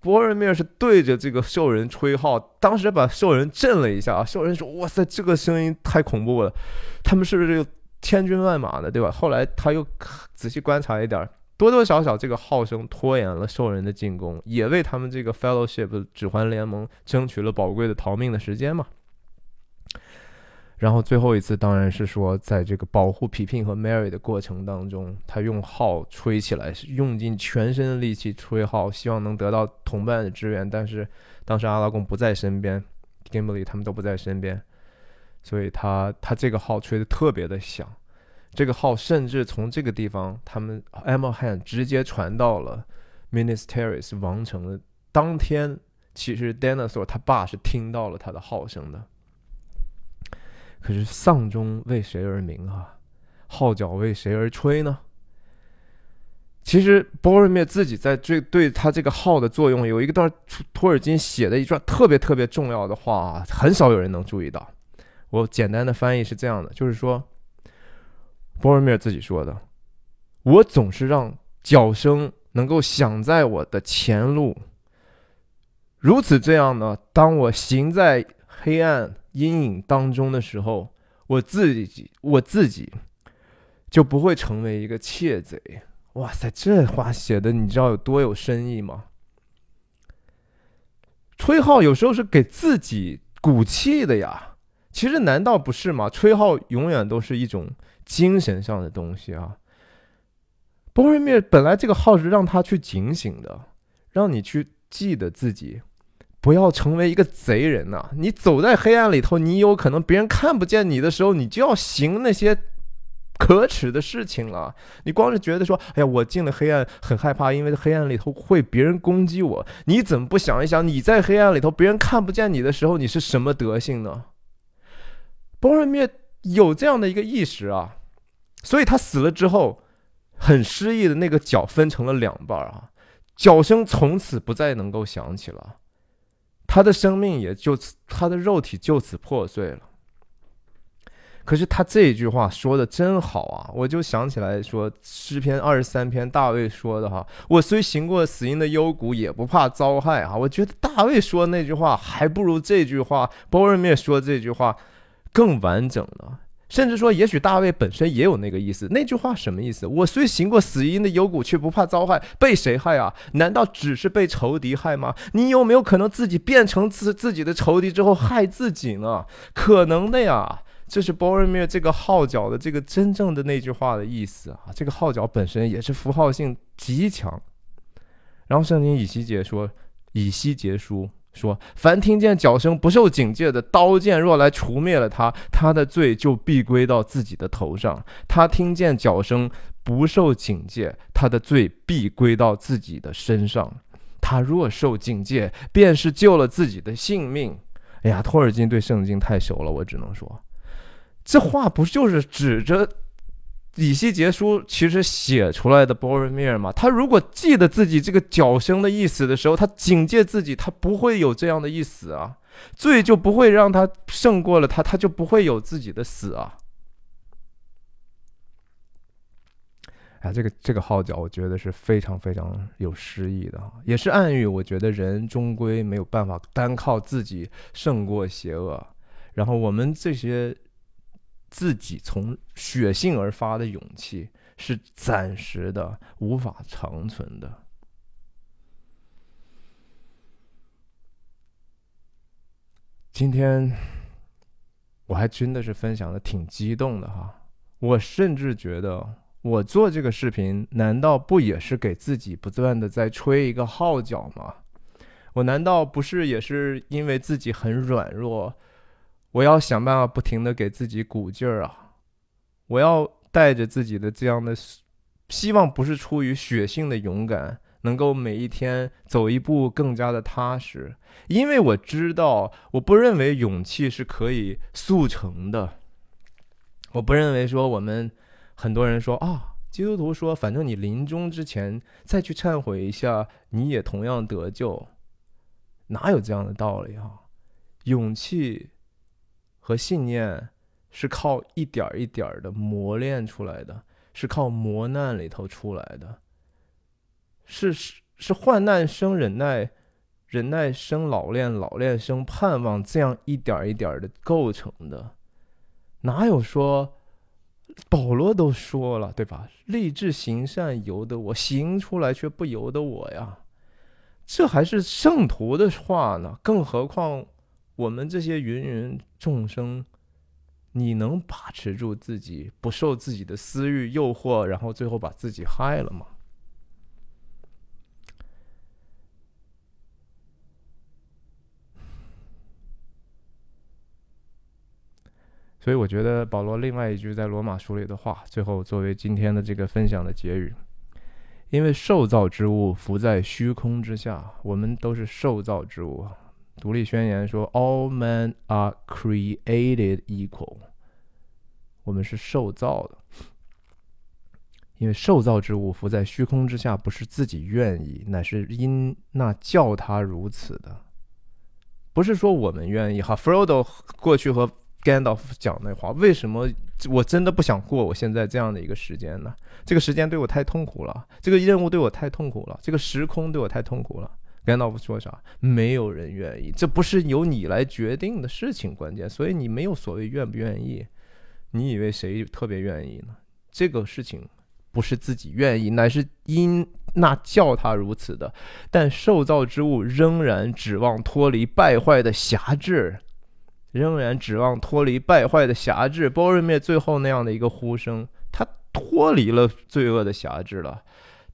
博尔米尔是对着这个兽人吹号，当时把兽人震了一下啊！兽人说：“哇塞，这个声音太恐怖了，他们是不是有千军万马的，对吧？”后来他又仔细观察一点，多多少少这个号声拖延了兽人的进攻，也为他们这个 Fellowship 指环联盟争取了宝贵的逃命的时间嘛。然后最后一次当然是说，在这个保护皮聘和 Mary 的过程当中，他用号吹起来，用尽全身的力气吹号，希望能得到同伴的支援。但是当时阿拉贡不在身边，Gimli 他们都不在身边，所以他他这个号吹得特别的响。这个号甚至从这个地方，他们 Emma Hand 直接传到了 Minas Tirith 王城的当天，其实 Dinosaur 他爸是听到了他的号声的。可是丧钟为谁而鸣啊？号角为谁而吹呢？其实波尔灭自己在这对他这个号的作用有一个段托尔金写的一段特别特别重要的话啊，很少有人能注意到。我简单的翻译是这样的，就是说波尔灭自己说的：“我总是让脚声能够响在我的前路，如此这样呢，当我行在黑暗。”阴影当中的时候，我自己我自己就不会成为一个窃贼。哇塞，这话写的你知道有多有深意吗？吹号有时候是给自己鼓气的呀。其实难道不是吗？吹号永远都是一种精神上的东西啊。波瑞灭本来这个号是让他去警醒的，让你去记得自己。不要成为一个贼人呐！你走在黑暗里头，你有可能别人看不见你的时候，你就要行那些可耻的事情了。你光是觉得说，哎呀，我进了黑暗很害怕，因为黑暗里头会别人攻击我。你怎么不想一想，你在黑暗里头，别人看不见你的时候，你是什么德性呢？波尔灭有这样的一个意识啊，所以他死了之后，很失意的那个脚分成了两半啊，脚声从此不再能够响起了。他的生命也就此，他的肉体就此破碎了。可是他这一句话说的真好啊！我就想起来说诗篇二十三篇大卫说的哈：“我虽行过死荫的幽谷，也不怕遭害。”啊，我觉得大卫说那句话还不如这句话，包尔灭说这句话更完整了。甚至说，也许大卫本身也有那个意思。那句话什么意思？我虽行过死荫的幽谷，却不怕遭害。被谁害啊？难道只是被仇敌害吗？你有没有可能自己变成自自己的仇敌之后害自己呢？可能的呀。这是 Boromir 这个号角的这个真正的那句话的意思啊。这个号角本身也是符号性极强。然后圣经以西结说，以西结书。说：凡听见脚声不受警戒的刀剑，若来除灭了他，他的罪就必归到自己的头上。他听见脚声不受警戒，他的罪必归到自己的身上。他若受警戒，便是救了自己的性命。哎呀，托尔金对圣经太熟了，我只能说，这话不就是指着？以西结书其实写出来的波尔米尔嘛，他如果记得自己这个脚声的意思的时候，他警戒自己，他不会有这样的意思啊，罪就不会让他胜过了他，他就不会有自己的死啊。哎，这个这个号角，我觉得是非常非常有诗意的，也是暗喻，我觉得人终归没有办法单靠自己胜过邪恶，然后我们这些。自己从血性而发的勇气是暂时的，无法长存的。今天我还真的是分享的挺激动的哈，我甚至觉得我做这个视频，难道不也是给自己不断的在吹一个号角吗？我难道不是也是因为自己很软弱？我要想办法不停的给自己鼓劲儿啊！我要带着自己的这样的希望，不是出于血性的勇敢，能够每一天走一步更加的踏实。因为我知道，我不认为勇气是可以速成的。我不认为说我们很多人说啊，基督徒说，反正你临终之前再去忏悔一下，你也同样得救。哪有这样的道理啊？勇气。和信念是靠一点一点的磨练出来的，是靠磨难里头出来的，是是是患难生忍耐，忍耐生老练，老练生盼望，这样一点一点的构成的。哪有说保罗都说了对吧？立志行善由得我，行出来却不由得我呀。这还是圣徒的话呢，更何况。我们这些芸芸众生，你能把持住自己，不受自己的私欲诱惑，然后最后把自己害了吗？所以我觉得保罗另外一句在罗马书里的话，最后作为今天的这个分享的结语：因为受造之物浮在虚空之下，我们都是受造之物。独立宣言说：“All men are created equal。”我们是受造的，因为受造之物浮在虚空之下，不是自己愿意，乃是因那叫他如此的。不是说我们愿意哈。Frodo 过去和 Gandalf 讲那话，为什么我真的不想过我现在这样的一个时间呢？这个时间对我太痛苦了，这个任务对我太痛苦了，这个时空对我太痛苦了。甘道夫说啥？没有人愿意，这不是由你来决定的事情。关键，所以你没有所谓愿不愿意。你以为谁特别愿意呢？这个事情不是自己愿意，乃是因那叫他如此的。但受造之物仍然指望脱离败坏的辖制，仍然指望脱离败坏的辖制。波瑞灭最后那样的一个呼声，他脱离了罪恶的辖制了，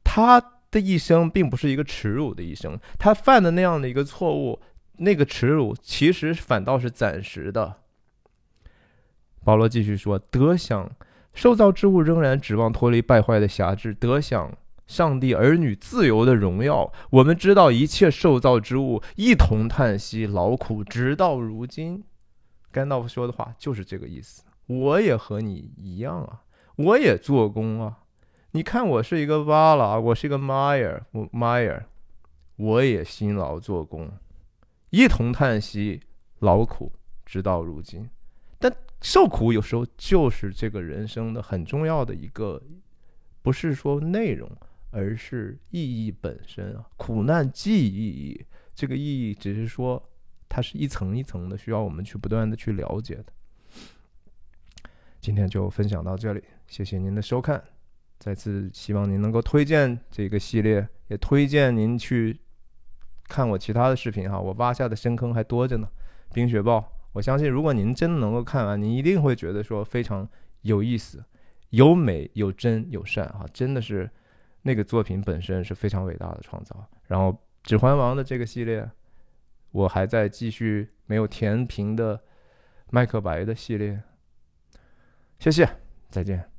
他。的一生并不是一个耻辱的一生，他犯的那样的一个错误，那个耻辱其实反倒是暂时的。保罗继续说：“得享受造之物仍然指望脱离败坏的辖制，得享上帝儿女自由的荣耀。我们知道一切受造之物一同叹息劳苦，直到如今。”甘道夫说的话就是这个意思。我也和你一样啊，我也做工啊。你看，我是一个瓦拉，我是一个迈尔，我迈尔，我也辛劳做工，一同叹息劳苦，直到如今。但受苦有时候就是这个人生的很重要的一个，不是说内容，而是意义本身啊。苦难既意义，这个意义只是说它是一层一层的，需要我们去不断的去了解的。今天就分享到这里，谢谢您的收看。再次希望您能够推荐这个系列，也推荐您去看我其他的视频哈。我挖下的深坑还多着呢，《冰雪豹》。我相信，如果您真的能够看完，您一定会觉得说非常有意思，有美有真有善哈，真的是那个作品本身是非常伟大的创造。然后《指环王》的这个系列，我还在继续没有填平的《麦克白》的系列。谢谢，再见。